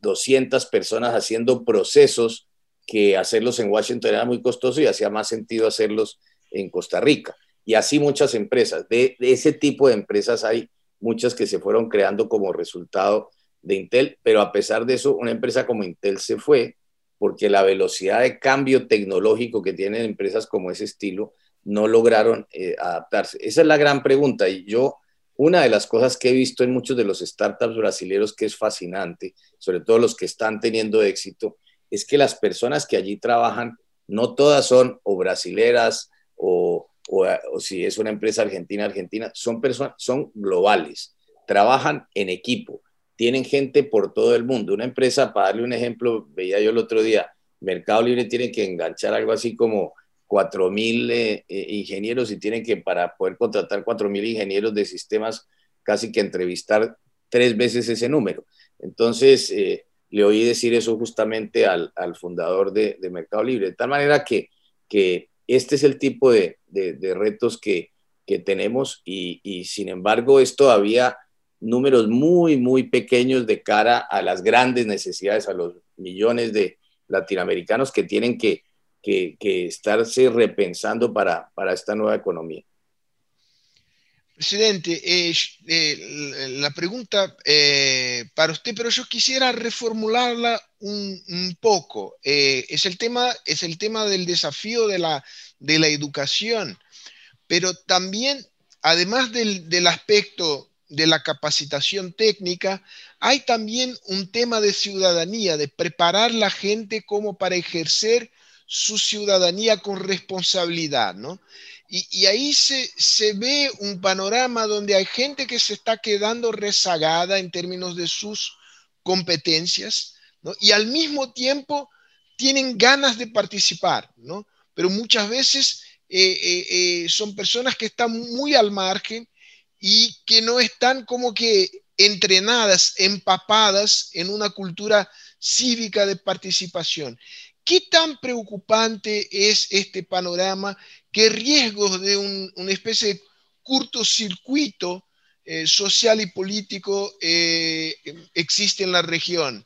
B: 200 personas haciendo procesos que hacerlos en Washington era muy costoso y hacía más sentido hacerlos en Costa Rica. Y así muchas empresas. De, de ese tipo de empresas hay muchas que se fueron creando como resultado de Intel, pero a pesar de eso, una empresa como Intel se fue porque la velocidad de cambio tecnológico que tienen empresas como ese estilo no lograron eh, adaptarse. Esa es la gran pregunta y yo, una de las cosas que he visto en muchos de los startups brasileños que es fascinante, sobre todo los que están teniendo éxito, es que las personas que allí trabajan, no todas son o brasileras o, o, si es una empresa argentina, argentina, son personas, son globales, trabajan en equipo, tienen gente por todo el mundo. Una empresa, para darle un ejemplo, veía yo el otro día, Mercado Libre tiene que enganchar algo así como 4.000 mil eh, eh, ingenieros y tienen que, para poder contratar 4.000 mil ingenieros de sistemas, casi que entrevistar tres veces ese número. Entonces, eh, le oí decir eso justamente al, fundador de, Mercado Libre, de tal manera que, que este es el tipo de, retos que, tenemos y, y, sin embargo es todavía números muy, muy pequeños de cara a las grandes necesidades, a los millones de latinoamericanos que tienen que, que, estarse repensando para, para esta nueva economía.
A: Presidente, eh, eh, la pregunta eh, para usted, pero yo quisiera reformularla un, poco. es, el tema, es el tema del desafío de la, de la educación, pero también, además del, del aspecto de la capacitación técnica, hay también un tema de ciudadanía, de preparar la gente como para ejercer su ciudadanía con responsabilidad, ¿no? Y, ahí se, ve un panorama donde hay gente que se está quedando rezagada en términos de sus competencias, ¿no? Y al mismo tiempo tienen ganas de participar, ¿no? Pero muchas veces eh, eh, eh, son personas que están muy al margen y que no están como que entrenadas, empapadas en una cultura cívica de participación. ¿Qué tan preocupante es este panorama? ¿Qué riesgos de una especie de cortocircuito eh, social y político eh, existe en la región?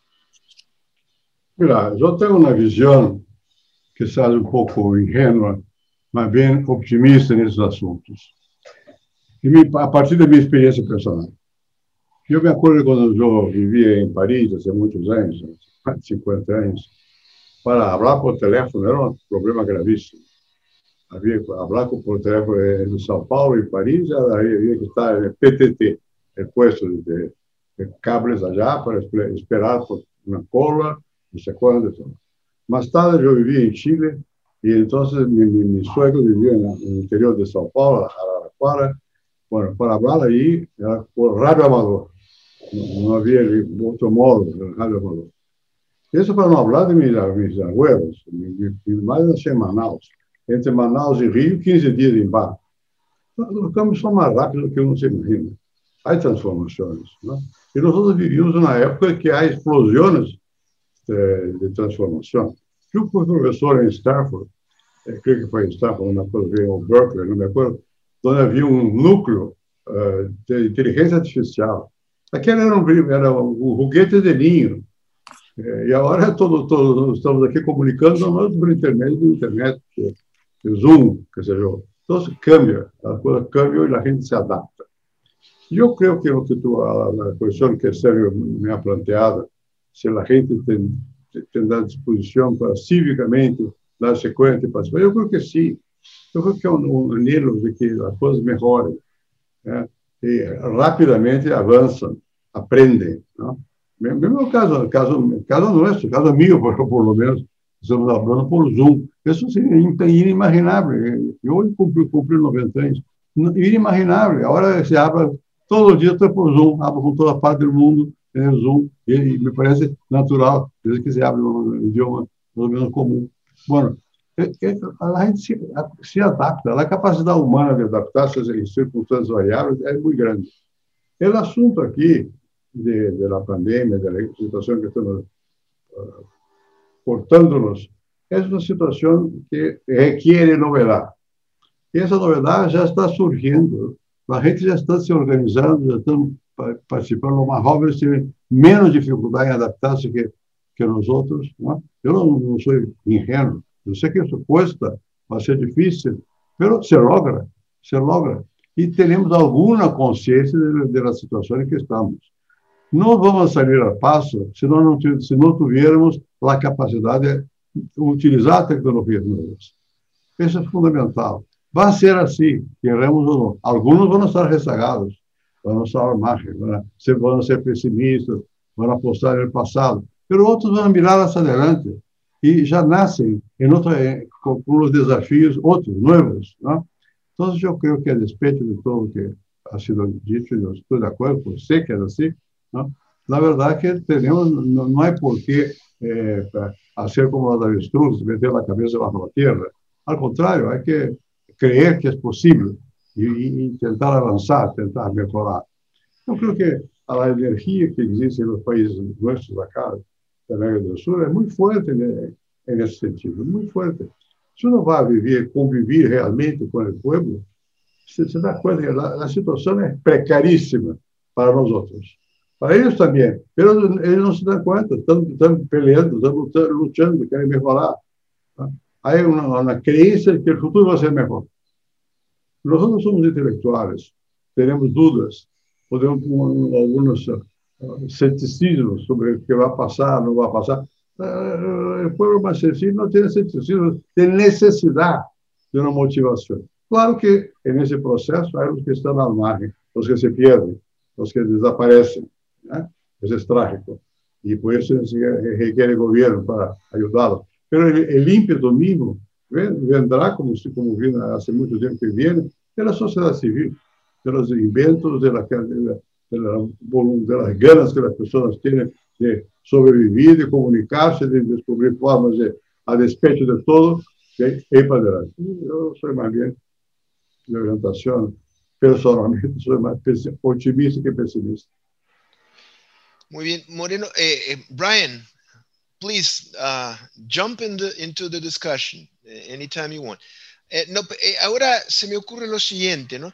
C: Mira, yo tengo una visión que sale un poco ingenua, más bien optimista en esos asuntos. Y a partir de mi experiencia personal. Yo me acuerdo cuando yo vivía en París hace muchos años, 50 años, para hablar por teléfono era un problema gravísimo. Que hablar por teléfono en São Paulo y París, había que estar en el PTT, el puesto de, cables allá para esperar por una cola, no sé cuándo. Más tarde yo vivía en Chile y entonces mi, mi, suegro vivía en, el interior de São Paulo, Araraquara. Bueno, para hablar ahí era por radio amador. No había otro modo, radio amador. Isso para não falar de mis, mis abuelos. Mi, mi madre nació en Manaus. Entre Manaus e Rio, 15 dias em barco. Os caminhos são mais rápidos do que uno se imagina. Há transformações. Né? E nós vivíamos numa época que há explosões de, de transformação. Eu fui professor em Stanford, eh, creio que foi em Stanford, na ou Berkeley, não me acordo, onde havia um núcleo uh, de inteligência artificial. Aquele era um, era um foguete de ninho, é, e agora todo, todo, estamos aqui comunicando nós por intermédio da internet, que, que Zoom, quer dizer, então cambia, a coisa cambia e a gente se adapta. E eu creio que o que tu, a, a questão que Sérgio me ha planteado, se a gente tem, tem a disposição para civicamente dar sequência e participar, eu creio que sim. Eu creio que é um, anelo de que as coisas melhorem né? e rapidamente avançam, aprendem. Não? Mesmo caso, caso, caso nosso, caso mío, *laughs* por, por lo menos, estamos falando por Zoom. Isso seria inimaginável. Eu hoje cumpri, cumpri 90 anos. Inimaginável. Agora se abre, todos os dias estou por Zoom, abro com toda parte do mundo, é Zoom, e, e, me parece natural, desde que se abre um idioma pelo menos comum. Bueno, é, é, a gente se, se adapta, a capacidade humana de adaptar-se em circunstâncias variáveis é muito grande. O assunto aqui de, de, la pandemia, de la situación que estamos uh, portándonos, es una situación que requiere novedad. Y esa novedad ya está surgiendo. La gente ya está se organizando, ya están participando. Los más jóvenes tienen menos dificultad en adaptarse que, que nosotros. ¿no? Yo no, no soy ingenuo. Yo sé que eso cuesta, va a ser difícil, pero se logra, se logra. Y tenemos alguna conciencia de, de la situación en que estamos. No vamos a salir al paso si no, si no tuviéramos la capacidad de utilizar tecnologías nuevas. Eso es fundamental. Va a ser así, queremos o no. Algunos van a estar rezagados, van a estar al margen, van a ser, van a ser pesimistas, van a apostar en el pasado, pero otros van a mirar hacia adelante y ya nacen en otra, eh, con, con, los desafíos otros, nuevos. ¿no? Entonces yo creo que a despecho de todo lo que ha sido dicho, yo estoy de acuerdo, pues sé que es así, ¿no? la verdad que tenemos, no, no hay por qué eh, hacer como los avestruces, meter la cabeza bajo la tierra. Al contrario, hay que creer que es posible y, y intentar avanzar, intentar mejorar. Yo creo que a la energía que existe en los países nuestros acá, de América del Sur, es muy fuerte en, en ese sentido, muy fuerte. Si uno va a vivir, convivir realmente con el pueblo, se, se da cuenta que la, la situación es precarísima para nosotros. Para ellos también, pero ellos no se dan cuenta, están, están peleando, están luchando, luchando, quieren mejorar. ¿no? Hay una, una creencia de que el futuro va a ser mejor. Nosotros somos intelectuales, tenemos dudas, podemos tener algunos uh, escepticismos sobre o que vai passar, não vai passar. Uh, o povo mais sencillo não tem escepticismo, tem necessidade de uma motivação. Claro que nesse processo há os que estão à margem, os que se perdem, os que desaparecem. Né? É trágico. E por isso se requer governo para ajudá-los. Mas o ímpeto mínimo vendrá, como, como vi há muito tempo que vem, pela sociedade civil, pelos inventos, de, la, de, la, de, las ganas que as pessoas têm de sobreviver, de comunicar-se, de descobrir formas de, a despecho de todo, de ir para adelante. Eu sou mais bem de orientação, personalmente, sou mais otimista que pessimista.
A: Muy bien, Moreno. Eh, eh, Brian, please uh, jump in the, into the discussion eh, anytime you want. Eh, no, ahora se me ocurre lo siguiente, ¿no?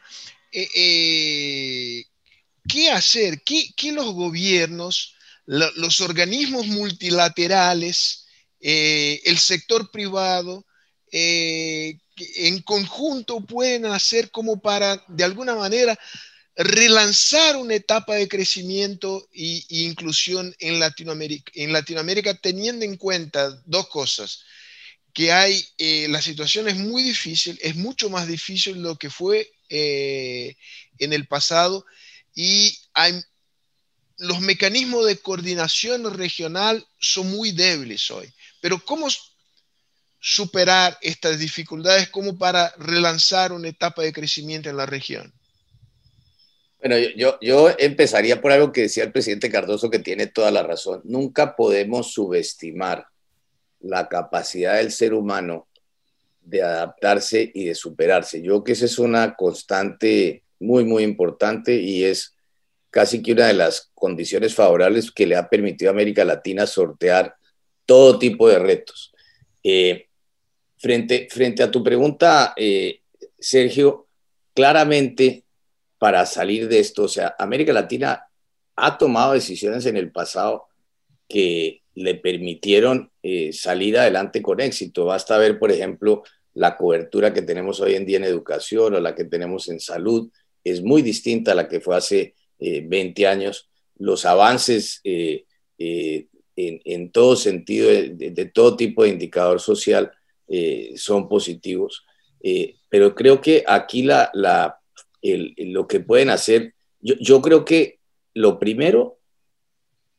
A: ¿Qué hacer? ¿Qué, qué los gobiernos, lo, los organismos multilaterales, el sector privado, en conjunto pueden hacer como para, de alguna manera, relanzar una etapa de crecimiento e, inclusión en Latinoamérica, en Latinoamérica, teniendo en cuenta dos cosas, que hay, eh, la situación es muy difícil, es mucho más difícil de lo que fue eh, en el pasado y los mecanismos de coordinación regional son muy débiles hoy. Pero ¿cómo superar estas dificultades como para relanzar una etapa de crecimiento en la región?
B: Bueno, yo, yo empezaría por algo que decía el presidente Cardoso, que tiene toda la razón. Nunca podemos subestimar la capacidad del ser humano de adaptarse y de superarse. Yo creo que esa es una constante muy, muy importante y es casi que una de las condiciones favorables que le ha permitido a América Latina sortear todo tipo de retos. Eh, frente, frente a tu pregunta, eh, Sergio, claramente para salir de esto. O sea, América Latina ha tomado decisiones en el pasado que le permitieron eh, salir adelante con éxito. Basta ver, por ejemplo, la cobertura que tenemos hoy en día en educación o la que tenemos en salud. Es muy distinta a la que fue hace 20 eh, años. Los avances eh, en, en, todo sentido, de, todo tipo de indicador social, son positivos. pero creo que aquí la lo que pueden hacer. Yo, creo que lo primero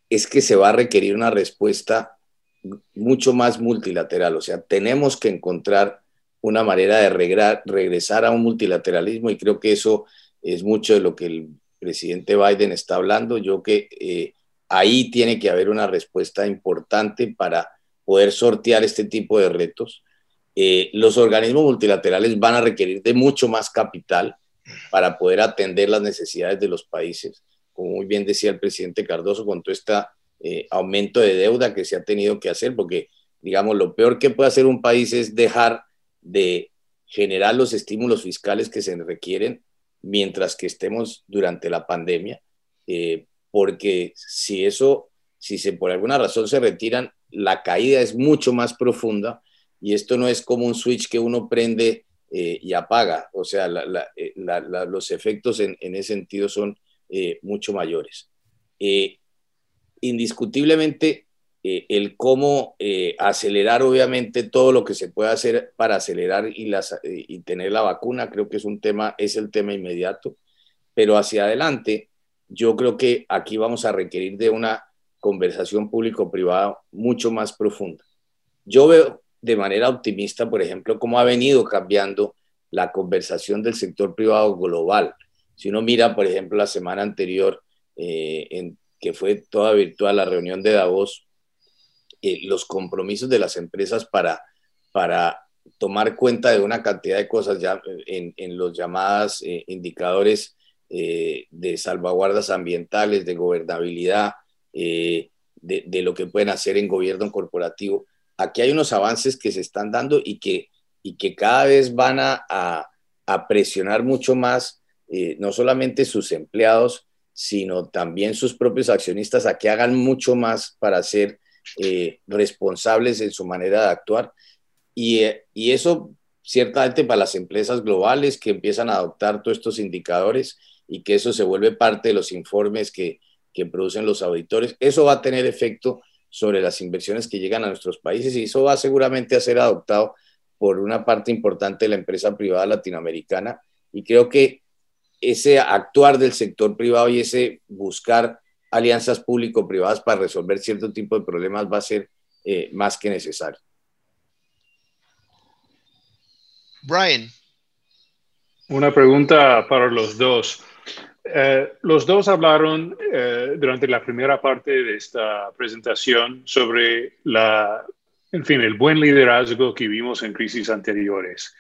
B: es que se va a requerir una respuesta mucho más multilateral. O sea, tenemos que encontrar una manera de regresar a un multilateralismo y creo que eso es mucho de lo que el presidente Biden está hablando. Yo que eh, ahí tiene que haber una respuesta importante para poder sortear este tipo de retos. Eh, los organismos multilaterales van a requerir de mucho más capital para poder atender las necesidades de los países. Como muy bien decía el presidente Cardoso, con todo este eh, aumento de deuda que se ha tenido que hacer, porque, digamos, lo peor que puede hacer un país es dejar de generar los estímulos fiscales que se requieren mientras que estemos durante la pandemia, eh, porque si eso, si se por alguna razón se retiran, la caída es mucho más profunda y esto no es como un switch que uno prende eh, y apaga. O sea, eh, los efectos en, ese sentido son eh, mucho mayores. indiscutiblemente el cómo acelerar obviamente todo lo que se puede hacer para acelerar y tener la vacuna, creo que es un tema, es el tema inmediato, pero hacia adelante yo creo que aquí vamos a requerir de una conversación público-privada mucho más profunda. Yo veo de manera optimista, por ejemplo, cómo ha venido cambiando la conversación del sector privado global. Si uno mira, por ejemplo, la semana anterior, eh, en, que fue toda virtual la reunión de Davos, eh, los compromisos de las empresas para, para tomar cuenta de una cantidad de cosas ya en, los llamados eh, indicadores de salvaguardas ambientales, de gobernabilidad, de, lo que pueden hacer en gobierno corporativo aquí hay unos avances que se están dando y que, y que cada vez van a, a, presionar mucho más, eh, no solamente sus empleados, sino también sus propios accionistas a que hagan mucho más para ser eh, responsables en su manera de actuar. Y, eh, y eso ciertamente para las empresas globales que empiezan a adoptar todos estos indicadores y que eso se vuelve parte de los informes que, que producen los auditores, eso va a tener efecto sobre las inversiones que llegan a nuestros países y eso va seguramente a ser adoptado por una parte importante de la empresa privada latinoamericana y creo que ese actuar del sector privado y ese buscar alianzas público-privadas para resolver cierto tipo de problemas va a ser eh, más que necesario.
A: Brian.
D: Una pregunta para los dos. Eh, los dos hablaron eh, durante la primera parte de esta presentación sobre la, en fin, el buen liderazgo que vimos en crisis anteriores.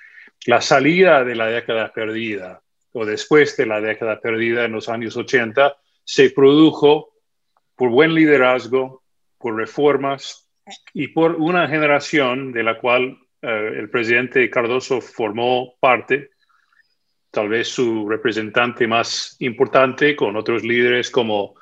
D: La salida de la década perdida o después de la década perdida en los años 80 se produjo por buen liderazgo, por reformas y por una generación de la cual eh, el presidente Cardoso formó parte tal vez su representante más importante, con otros líderes como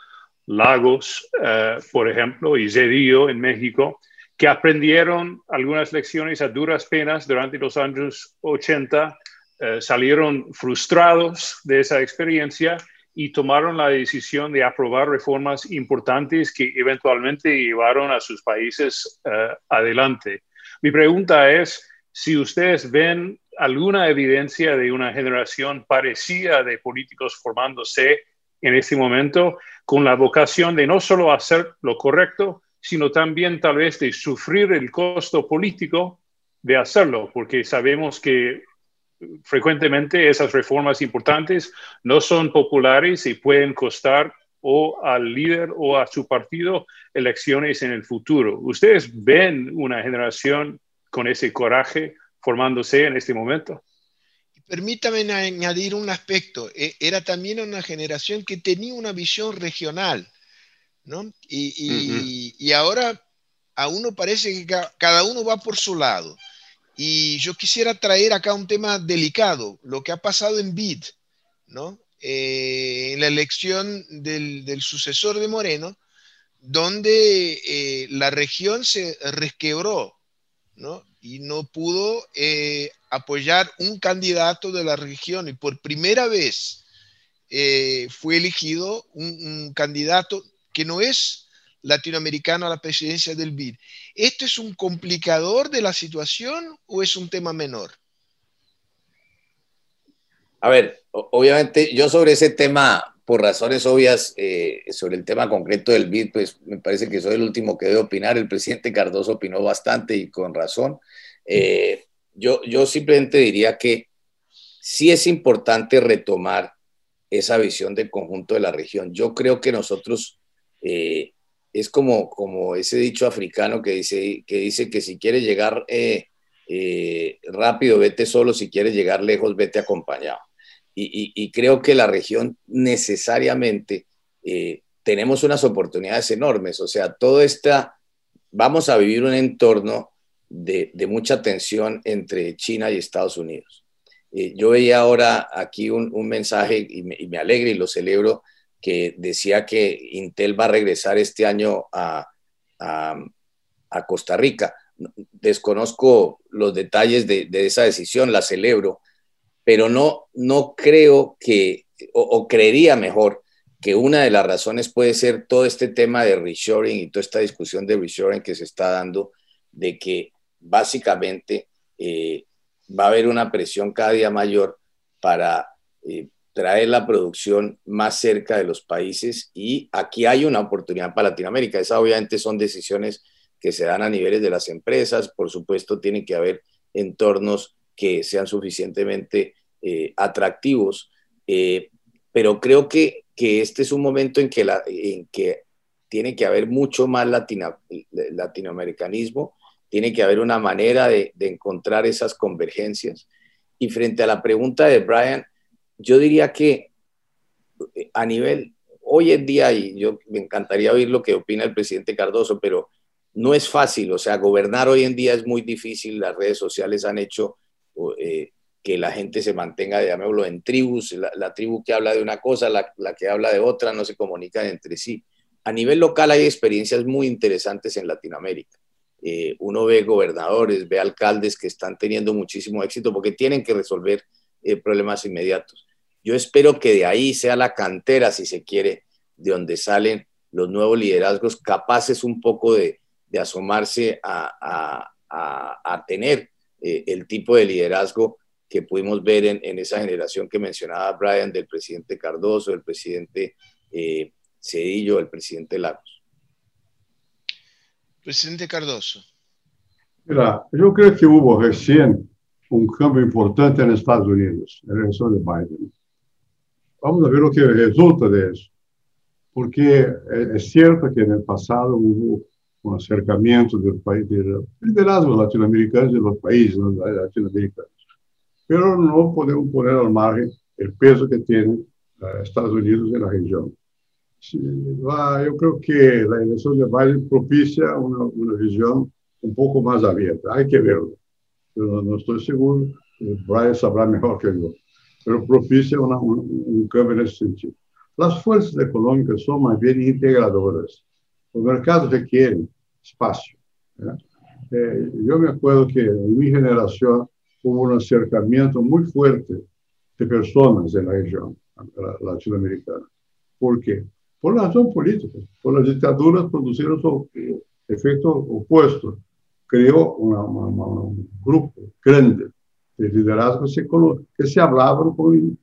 D: Lagos, eh, por ejemplo, y Zedillo en México, que aprendieron algunas lecciones a duras penas durante los años 80, eh, salieron frustrados de esa experiencia y tomaron la decisión de aprobar reformas importantes que eventualmente llevaron a sus países eh, adelante. Mi pregunta es si ustedes ven alguna evidencia de una generación parecida de políticos formándose en este momento con la vocación de no solo hacer lo correcto, sino también tal vez de sufrir el costo político de hacerlo, porque sabemos que frecuentemente esas reformas importantes no son populares y pueden costar o al líder o a su partido elecciones en el futuro. ¿Ustedes ven una generación con ese coraje formándose en este momento.
A: Permítame añadir un aspecto. E, era también una generación que tenía una visión regional, ¿no? Y, ahora a uno parece que cada uno va por su lado. Y yo quisiera traer acá un tema delicado, lo que ha pasado en BID, ¿no? Eh, en la elección del, sucesor de Moreno, donde eh, la región se resquebró, ¿no? y no pudo eh, apoyar un candidato de la región y por primera vez eh, fue elegido un, candidato que no es latinoamericano a la presidencia del BID. ¿Esto es un complicador de la situación o es un tema menor?
B: A ver, obviamente yo sobre ese tema por razones obvias, eh, sobre el tema concreto del BID, pues me parece que soy el último que debe opinar. El presidente Cardoso opinó bastante y con razón. Eh, yo, yo simplemente diría que sí es importante retomar esa visión del conjunto de la región. Yo creo que nosotros, eh, es como, como ese dicho africano que dice que, dice que si quieres llegar rápido, vete solo, si quieres llegar lejos, vete acompañado y, creo que la región necesariamente eh, tenemos unas oportunidades enormes. O sea, todo esta, vamos a vivir un entorno de, mucha tensión entre China y Estados Unidos. Eh, yo veía ahora aquí un, mensaje y me, y alegra y lo celebro que decía que Intel va a regresar este año a, Costa Rica. Desconozco los detalles de, de, esa decisión, la celebro, pero no, no creo que, o, creería mejor, que una de las razones puede ser todo este tema de reshoring y toda esta discusión de reshoring que se está dando, de que básicamente eh, va a haber una presión cada día mayor para eh, traer la producción más cerca de los países y aquí hay una oportunidad para Latinoamérica. Esas obviamente son decisiones que se dan a niveles de las empresas, por supuesto tienen que haber entornos que sean suficientemente eh, atractivos, pero creo que, que, este es un momento en que, la, en que tiene que haber mucho más latinoamericanismo tiene que haber una manera de, encontrar esas convergencias. Y frente a la pregunta de Brian, yo diría que eh, a nivel, hoy en día, y yo me encantaría oír lo que opina el presidente Cardoso, pero no es fácil, o sea, gobernar hoy en día es muy difícil, las redes sociales han hecho eh, que la gente se mantenga, llamémoslo, en tribus, la, tribu que habla de una cosa, la, que habla de otra, no se comunican entre sí. A nivel local hay experiencias muy interesantes en Latinoamérica. Eh, uno ve gobernadores, ve alcaldes que están teniendo muchísimo éxito porque tienen que resolver eh, problemas inmediatos. Yo espero que de ahí sea la cantera, si se quiere, de donde salen los nuevos liderazgos capaces un poco de, asomarse a, tener eh, el tipo de liderazgo que pudimos ver en, esa generación que mencionaba Brian, del presidente Cardoso, del presidente Cedillo, del presidente Lagos.
A: Presidente Cardoso.
C: Mira, yo creo que hubo recién un cambio importante en Estados Unidos, en la elección de Biden. Vamos a ver lo que resulta de eso. Porque es cierto que en el pasado hubo un acercamiento del país, del liderazgo latinoamericano de los países latinoamericanos. Pero no podemos poner al margen el peso que tiene eh, Estados Unidos en la región. eu creio que a eleição de Biden propicia uma, uma visão um pouco mais aberta. Há que ver. Eu não estou seguro, o Brian saberá melhor que eu. Mas propicia uma, um, um câmbio nesse sentido. As forças econômicas são mais bem integradoras. O mercado requer Né? É, eu me acordo que em minha geração houve um acercamento muito forte de pessoas na região latino-americana. Por quê? por razón política. Por las dictaduras produjeron su efecto opuesto. Creó un grupo grande de liderazgos que se hablaban con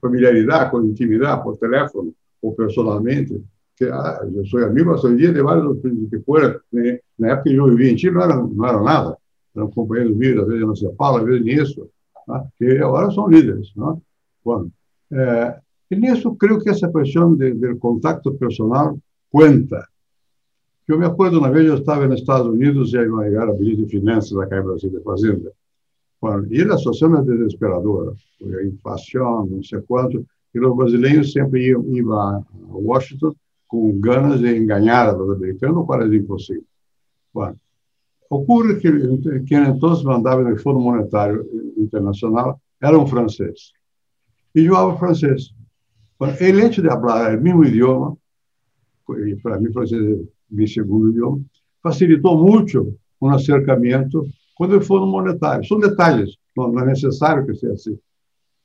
C: familiaridad, con intimidad, por teléfono o personalmente. Que, ah, yo soy amigo hasta el día de varios que fueron. En la época que yo vivía en Chile no eran, no eran nada. Eran compañeros míos, a veces no se Paulo, a veces ni eso. ¿no? Que ahora son líderes. ¿no? Bueno, eh, en eso creo que esa cuestión del contacto personal cuenta. Yo me acuerdo una vez yo estaba en Estados Unidos y iba a llegar a de Finanzas acá en Brasil de Fazenda. Bueno, y la situación es desesperadora, porque inflación, no sé cuánto, y los brasileños siempre iban a Washington con ganas de engañar a los americanos, lo cual es imposible. Bueno, ocurre que quien entonces mandaba en el Fondo Monetario Internacional era un francés. Y yo hablo francés. El hecho de hablar el mismo idioma, y para mí francés es mi segundo idioma, facilitó mucho un acercamiento con el Fondo Monetario. Son detalles, no, es necesario que sea así.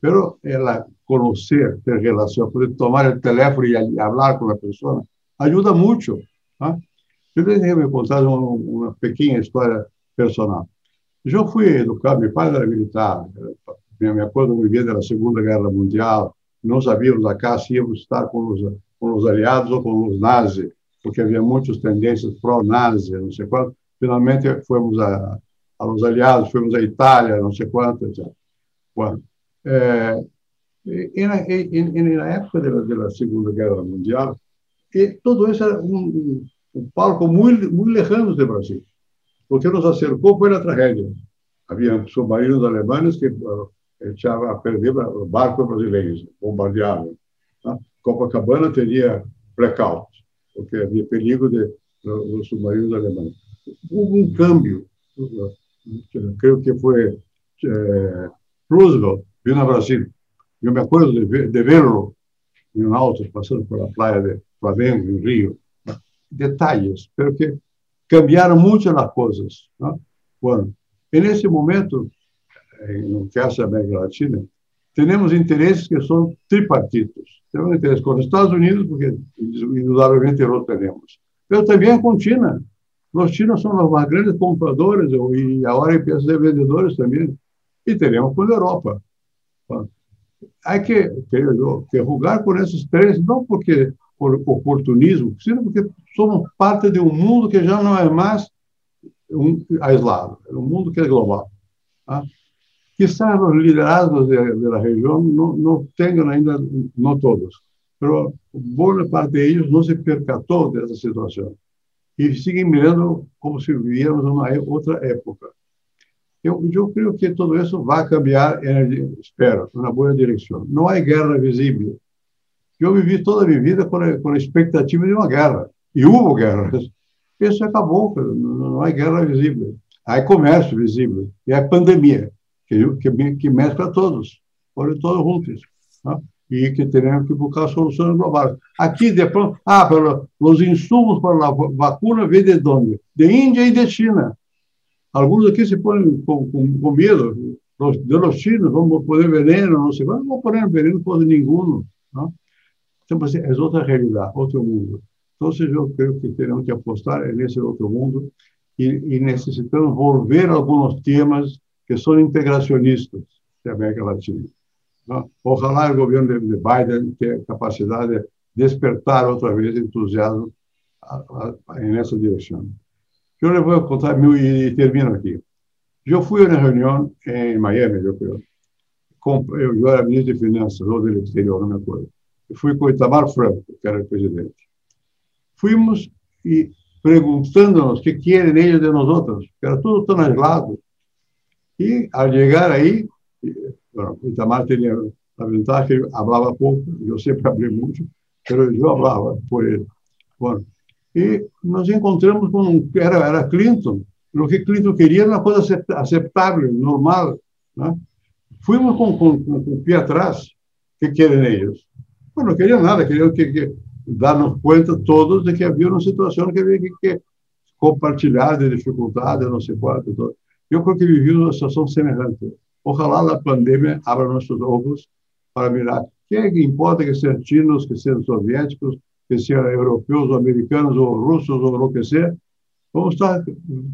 C: Pero el conocer, tener relación, poder tomar el teléfono y hablar con la persona, ayuda mucho. ¿ah? Yo les me contar una, una, pequeña historia personal. Yo fui educado, mi padre era militar, me acuerdo muy bien de la Segunda Guerra Mundial, não sabíamos acá se íamos estar com os, com os aliados ou com os nazis, porque havia muitas tendências pró-nazi, não sei quanto. Finalmente fomos a, aos aliados, fomos à Itália, não sei quanto, etc. Bueno, eh, e, na, e, e, na época da, da Segunda Guerra Mundial, todo isso era um, um palco muito, muito lejano do Brasil, porque nos acercou foi a tragédia. Havia submarinos alemães que echava a perder barcos brasileiros, bombardeavam. Tá? Copacabana teria blackout, porque havia perigo de os submarinos alemães. Houve um câmbio, creio que foi é, Roosevelt, vindo ao Brasil. Eu me acordo de, ver, de vê-lo em um auto, passando pela praia de Flamengo, em Rio. Detalhes, porque cambiaram muito as coisas. Né? Bueno, e nesse momento, no caso da América Latina, tenemos intereses que son tripartitos. Tenemos interés con Estados Unidos, porque indudablemente lo tenemos, pero también con China. Los chinos son los más grandes compradores y ahora empiezan a ser vendedores también. Y tenemos con Europa. Hay que, que jugar con esos tres, no porque por oportunismo, sino porque somos parte de un mundo que ya no es más un aislado, es un mundo que es global. ¿ah? Quizás los liderazgos de, de, la región no, no tengan ainda, no todos, pero buena parte de ellos no se percató de esa situación y siguen mirando como si viviéramos en una otra época. Eu, eu creio que tudo isso vai cambiar, espero, na boa direção. Não há guerra visível. Eu vivi toda a minha vida com a, com a expectativa de uma guerra. E houve guerras. *laughs* Isso acabou, não há guerra visível. Há comércio visível. E há pandemia, que, que, que mescla todos, foram todos juntos. Né? E que teremos que buscar soluções globais. Aqui, depois, ah, pero, os insumos para a vacuna vêm de onde? De Índia e de China. Alguns aqui se põem com, com, com medo. De los chinos, vamos poner veneno, não sei, não vamos poner veneno por nenhum. Não? Então, é outra realidade, outro mundo. Então, eu creio que teremos que apostar nesse outro mundo e, e necessitamos volver alguns temas que são integracionistas da América Latina. Não? Ojalá o governo de Biden tenha capacidade de despertar outra vez entusiasmo nessa direção. Yo les voy a contar, y termino aquí. Yo fui a una reunión en Miami, yo creo. Con, yo era ministro de Finanzas o del Exterior, no me acuerdo. Fui con Itamar Franco, que era el presidente. Fuimos y preguntándonos qué quieren ellos de nosotros, que era todo tan aislado. Y al llegar ahí, bueno, Itamar tenía la ventaja que hablaba poco, yo siempre hablé mucho, pero yo hablaba por él. Bueno, e nos encontramos com era, era Clinton, o que Clinton queria era uma coisa aceitável, normal. Né? Fomos com, com, com, com o pé atrás, o que querem eles? Bueno, no querían nada, querían que, que, darnos cuenta todos de que había una situación que había que, que compartilhar de dificuldades, não sei quanto. Todo. Eu creo que vivimos uma situação semelhante. Ojalá a pandemia abra nossos olhos para mirar. Que importa que sejam chinos, que sejam soviéticos, que sejam europeus, ou americanos, ou russos, ou o que seja. Vamos estar,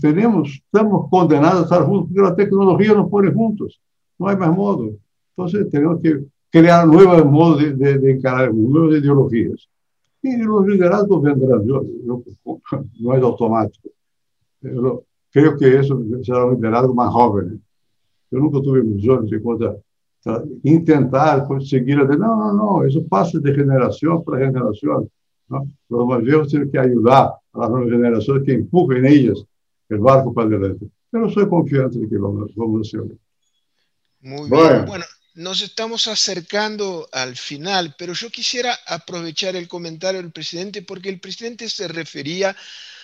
C: tenemos, estamos condenados a estar juntos, porque a tecnologia não põe juntos. Não há mais modo. Então, temos que crear nuevos modos de, de, de encarar, nuevas ideologías. Y los liderazgos vendrán, yo, yo, no es automático. Yo creo que eso será un liderazgo más joven. Yo nunca tuve ilusiones de contra, intentar conseguir. No, no, no, eso pasa de generación para generación. ¿No? Los más viejos tienen que ayudar a las nuevas generaciones que empujen ellas el barco para adelante. Pero soy confiante de que vamos, vamos a hacerlo.
A: Muy bien. Bueno, nos estamos acercando al final, pero yo quisiera aprovechar el comentario del presidente porque el presidente se refería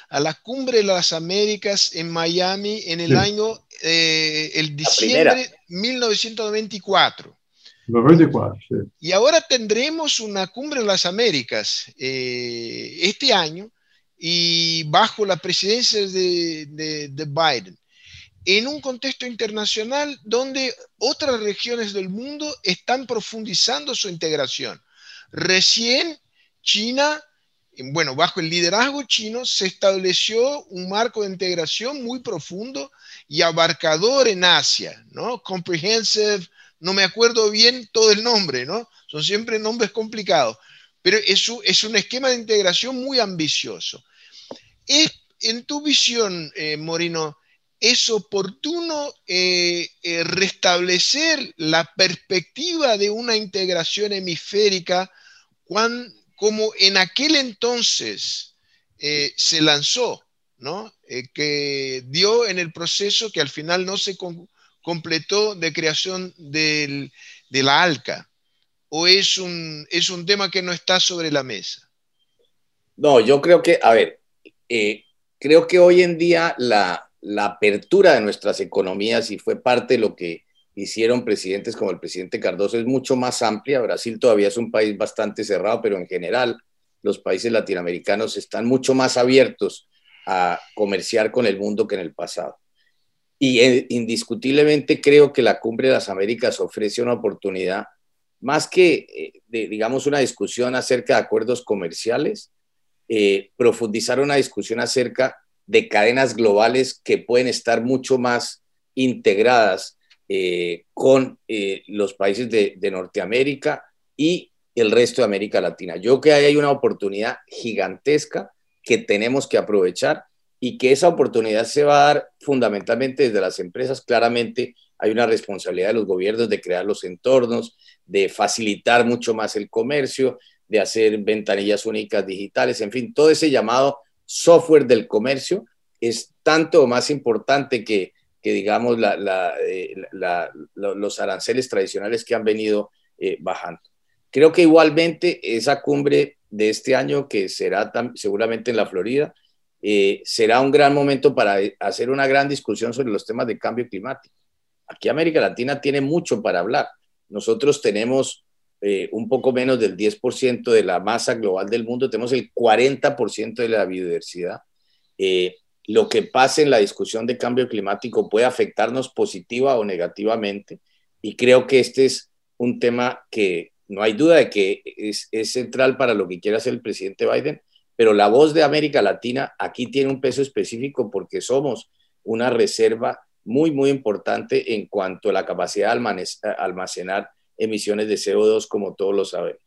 A: a la cumbre de las Américas en Miami en el año, eh, el diciembre de 1994.
C: 94, sí.
A: Y ahora tendremos una cumbre de las Américas eh, este año y bajo la presidencia de, de, de Biden en un contexto internacional donde otras regiones del mundo están profundizando su integración. Recién China, bueno, bajo el liderazgo chino, se estableció un marco de integración muy profundo y abarcador en Asia, ¿no? Comprehensive, no me acuerdo bien todo el nombre, ¿no? Son siempre nombres complicados, pero es un, es un esquema de integración muy ambicioso. Es, en tu visión, eh, Morino, es oportuno eh, eh, restablecer la perspectiva de una integración hemisférica como en aquel entonces eh, se lanzó, ¿no? que dio en el proceso que al final no se completó de creación de la ALCA, o es un, es un tema que no está sobre la mesa?
B: No, yo creo que, a ver, creo que hoy en día la, la apertura de nuestras economías y fue parte de lo que hicieron presidentes como el presidente Cardoso es mucho más amplia. Brasil todavía es un país bastante cerrado, pero en general los países latinoamericanos están mucho más abiertos a comerciar con el mundo que en el pasado. Y eh, indiscutiblemente creo que la Cumbre de las Américas ofrece una oportunidad, más que, eh, digamos, una discusión acerca de acuerdos comerciales, eh, profundizar una discusión acerca de cadenas globales que pueden estar mucho más integradas con los países de, de Norteamérica y el resto de América Latina. Yo creo que ahí hay una oportunidad gigantesca que tenemos que aprovechar y que esa oportunidad se va a dar fundamentalmente desde las empresas. Claramente hay una responsabilidad de los gobiernos de crear los entornos, de facilitar mucho más el comercio, de hacer ventanillas únicas digitales, en fin, todo ese llamado software del comercio es tanto más importante que, que digamos, eh, los aranceles tradicionales que han venido eh, bajando. Creo que igualmente esa cumbre de este año, que será seguramente en la Florida, eh, será un gran momento para hacer una gran discusión sobre los temas de cambio climático. Aquí América Latina tiene mucho para hablar. Nosotros tenemos eh, un poco menos del 10% de la masa global del mundo, tenemos el 40% de la biodiversidad. Eh, lo que pase en la discusión de cambio climático puede afectarnos positiva o negativamente y creo que este es un tema que no hay duda de que es, es central para lo que quiere hacer el presidente Biden pero la voz de América Latina aquí tiene un peso específico porque somos una reserva muy, muy importante en cuanto a la capacidad de almacenar emisiones de CO2, como todos lo sabemos.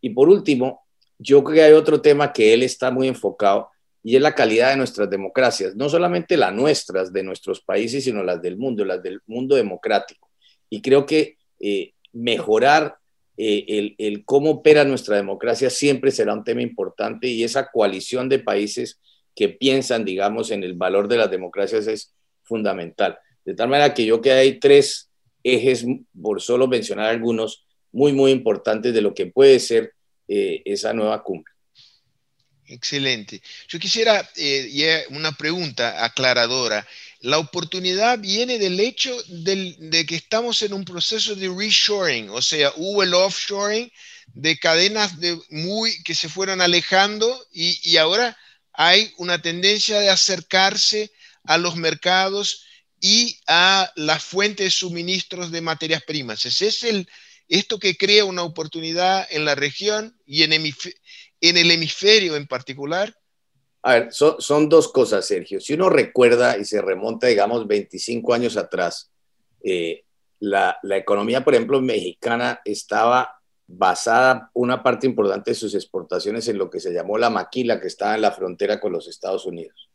B: Y por último, yo creo que hay otro tema que él está muy enfocado y es la calidad de nuestras democracias, no solamente las nuestras, de nuestros países, sino las del mundo, las del mundo democrático. Y creo que eh, mejorar eh, el, cómo opera nuestra democracia siempre será un tema importante y esa coalición de países que piensan, digamos, en el valor de las democracias es fundamental. De tal manera que yo que hay tres ejes, por solo mencionar algunos, muy, muy importantes de lo que puede ser eh, esa nueva cumbre.
A: Excelente. Yo quisiera eh, una pregunta aclaradora la oportunidad viene del hecho de que estamos en un proceso de reshoring, o sea, hubo el offshoring de cadenas de muy, que se fueron alejando y, ahora hay una tendencia de acercarse a los mercados y a las fuentes de suministros de materias primas. ¿Es esto que crea una oportunidad en la región y en el hemisferio en particular?
B: A ver, son, dos cosas, Sergio. Si uno recuerda y se remonta, digamos, 25 años atrás, eh, la, economía, por ejemplo, mexicana estaba basada una parte importante de sus exportaciones en lo que se llamó la maquila, que estaba en la frontera con los Estados Unidos.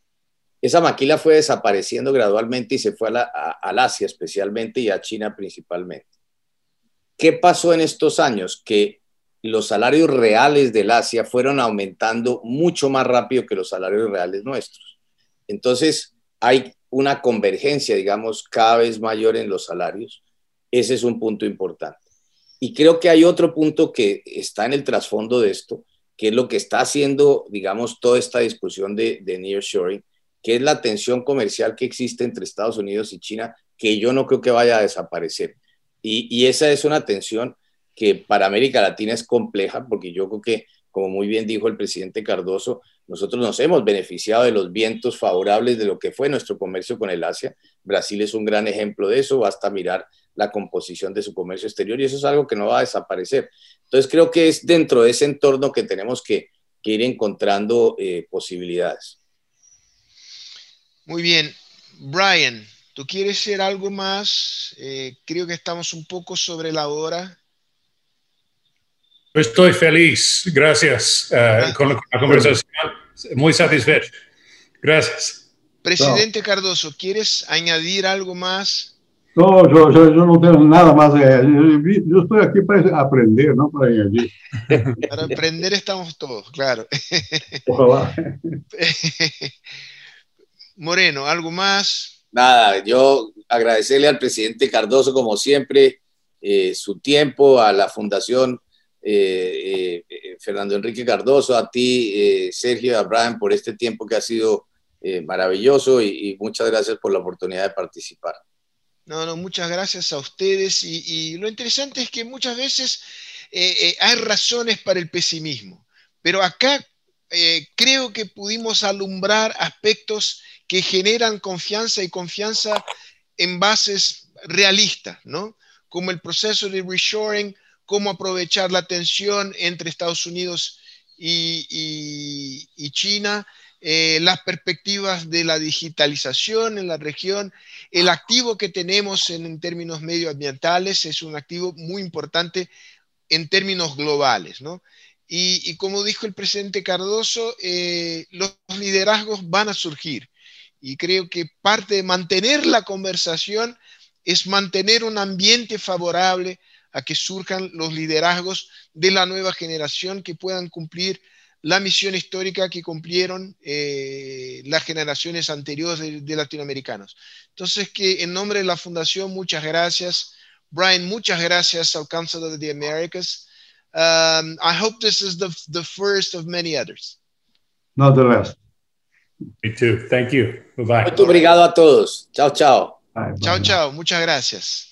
B: Esa maquila fue desapareciendo gradualmente y se fue al Asia especialmente y a China principalmente. ¿Qué pasó en estos años? Que los salarios reales del Asia fueron aumentando mucho más rápido que los salarios reales nuestros. Entonces, hay una convergencia, digamos, cada vez mayor en los salarios. Ese es un punto importante. Y creo que hay otro punto que está en el trasfondo de esto, que es lo que está haciendo, digamos, toda esta discusión de, de nearshoring, que es la tensión comercial que existe entre Estados Unidos y China, que yo no creo que vaya a desaparecer. Y, y esa es una tensión que para América Latina es compleja, porque yo creo que, como muy bien dijo el presidente Cardoso, nosotros nos hemos beneficiado de los vientos favorables de lo que fue nuestro comercio con el Asia. Brasil es un gran ejemplo de eso, basta mirar la composición de su comercio exterior y eso es algo que no va a desaparecer. Entonces creo que es dentro de ese entorno que tenemos que, ir encontrando eh, posibilidades.
A: Muy bien. Brian, ¿tú quieres decir algo más? Eh, creo que estamos un poco sobre la hora.
D: Estoy feliz, gracias uh, ah. con, la, conversación, muy satisfecho. Gracias.
A: Presidente Cardoso, ¿quieres añadir algo más?
C: No, yo, yo, yo no tengo nada más. Eh, yo estoy aquí para aprender, no para añadir. *laughs*
A: Para aprender estamos todos, claro. *laughs*
C: Ojalá.
A: Moreno, ¿algo más?
B: Nada, yo agradecerle al presidente Cardoso, como siempre, eh, su tiempo, a la Fundación eh, eh, Fernando Enrique Cardoso, a ti, eh, Sergio, Abraham, por este tiempo que ha sido maravilloso y, muchas gracias por la oportunidad de participar.
A: No, no, muchas gracias a ustedes y, lo interesante es que muchas veces hay razones para el pesimismo, pero acá creo que pudimos alumbrar aspectos que generan confianza y confianza en bases realistas, ¿no? Como el proceso de reshoring, cómo aprovechar la tensión entre Estados Unidos y, y, China, eh, las perspectivas de la digitalización en la región, el activo que tenemos en, en, términos medioambientales es un activo muy importante en términos globales, ¿no? Y, y como dijo el presidente Cardoso, eh, los liderazgos van a surgir. Y creo que parte de mantener la conversación es mantener un ambiente favorable a que surjan los liderazgos de la nueva generación que puedan cumplir la misión histórica que cumplieron eh, las generaciones anteriores de, de, latinoamericanos. Entonces, que en nombre de la Fundación, muchas gracias. Brian, muchas gracias al Council of the Americas. Um, I hope this is the, the first of many others.
C: Not the last.
E: Me too. Thank you. Bye-bye.
B: Muito obrigado a todos. Chao, chao.
C: Bye, bye,
A: Chao,
C: bye.
A: chao. Muchas gracias.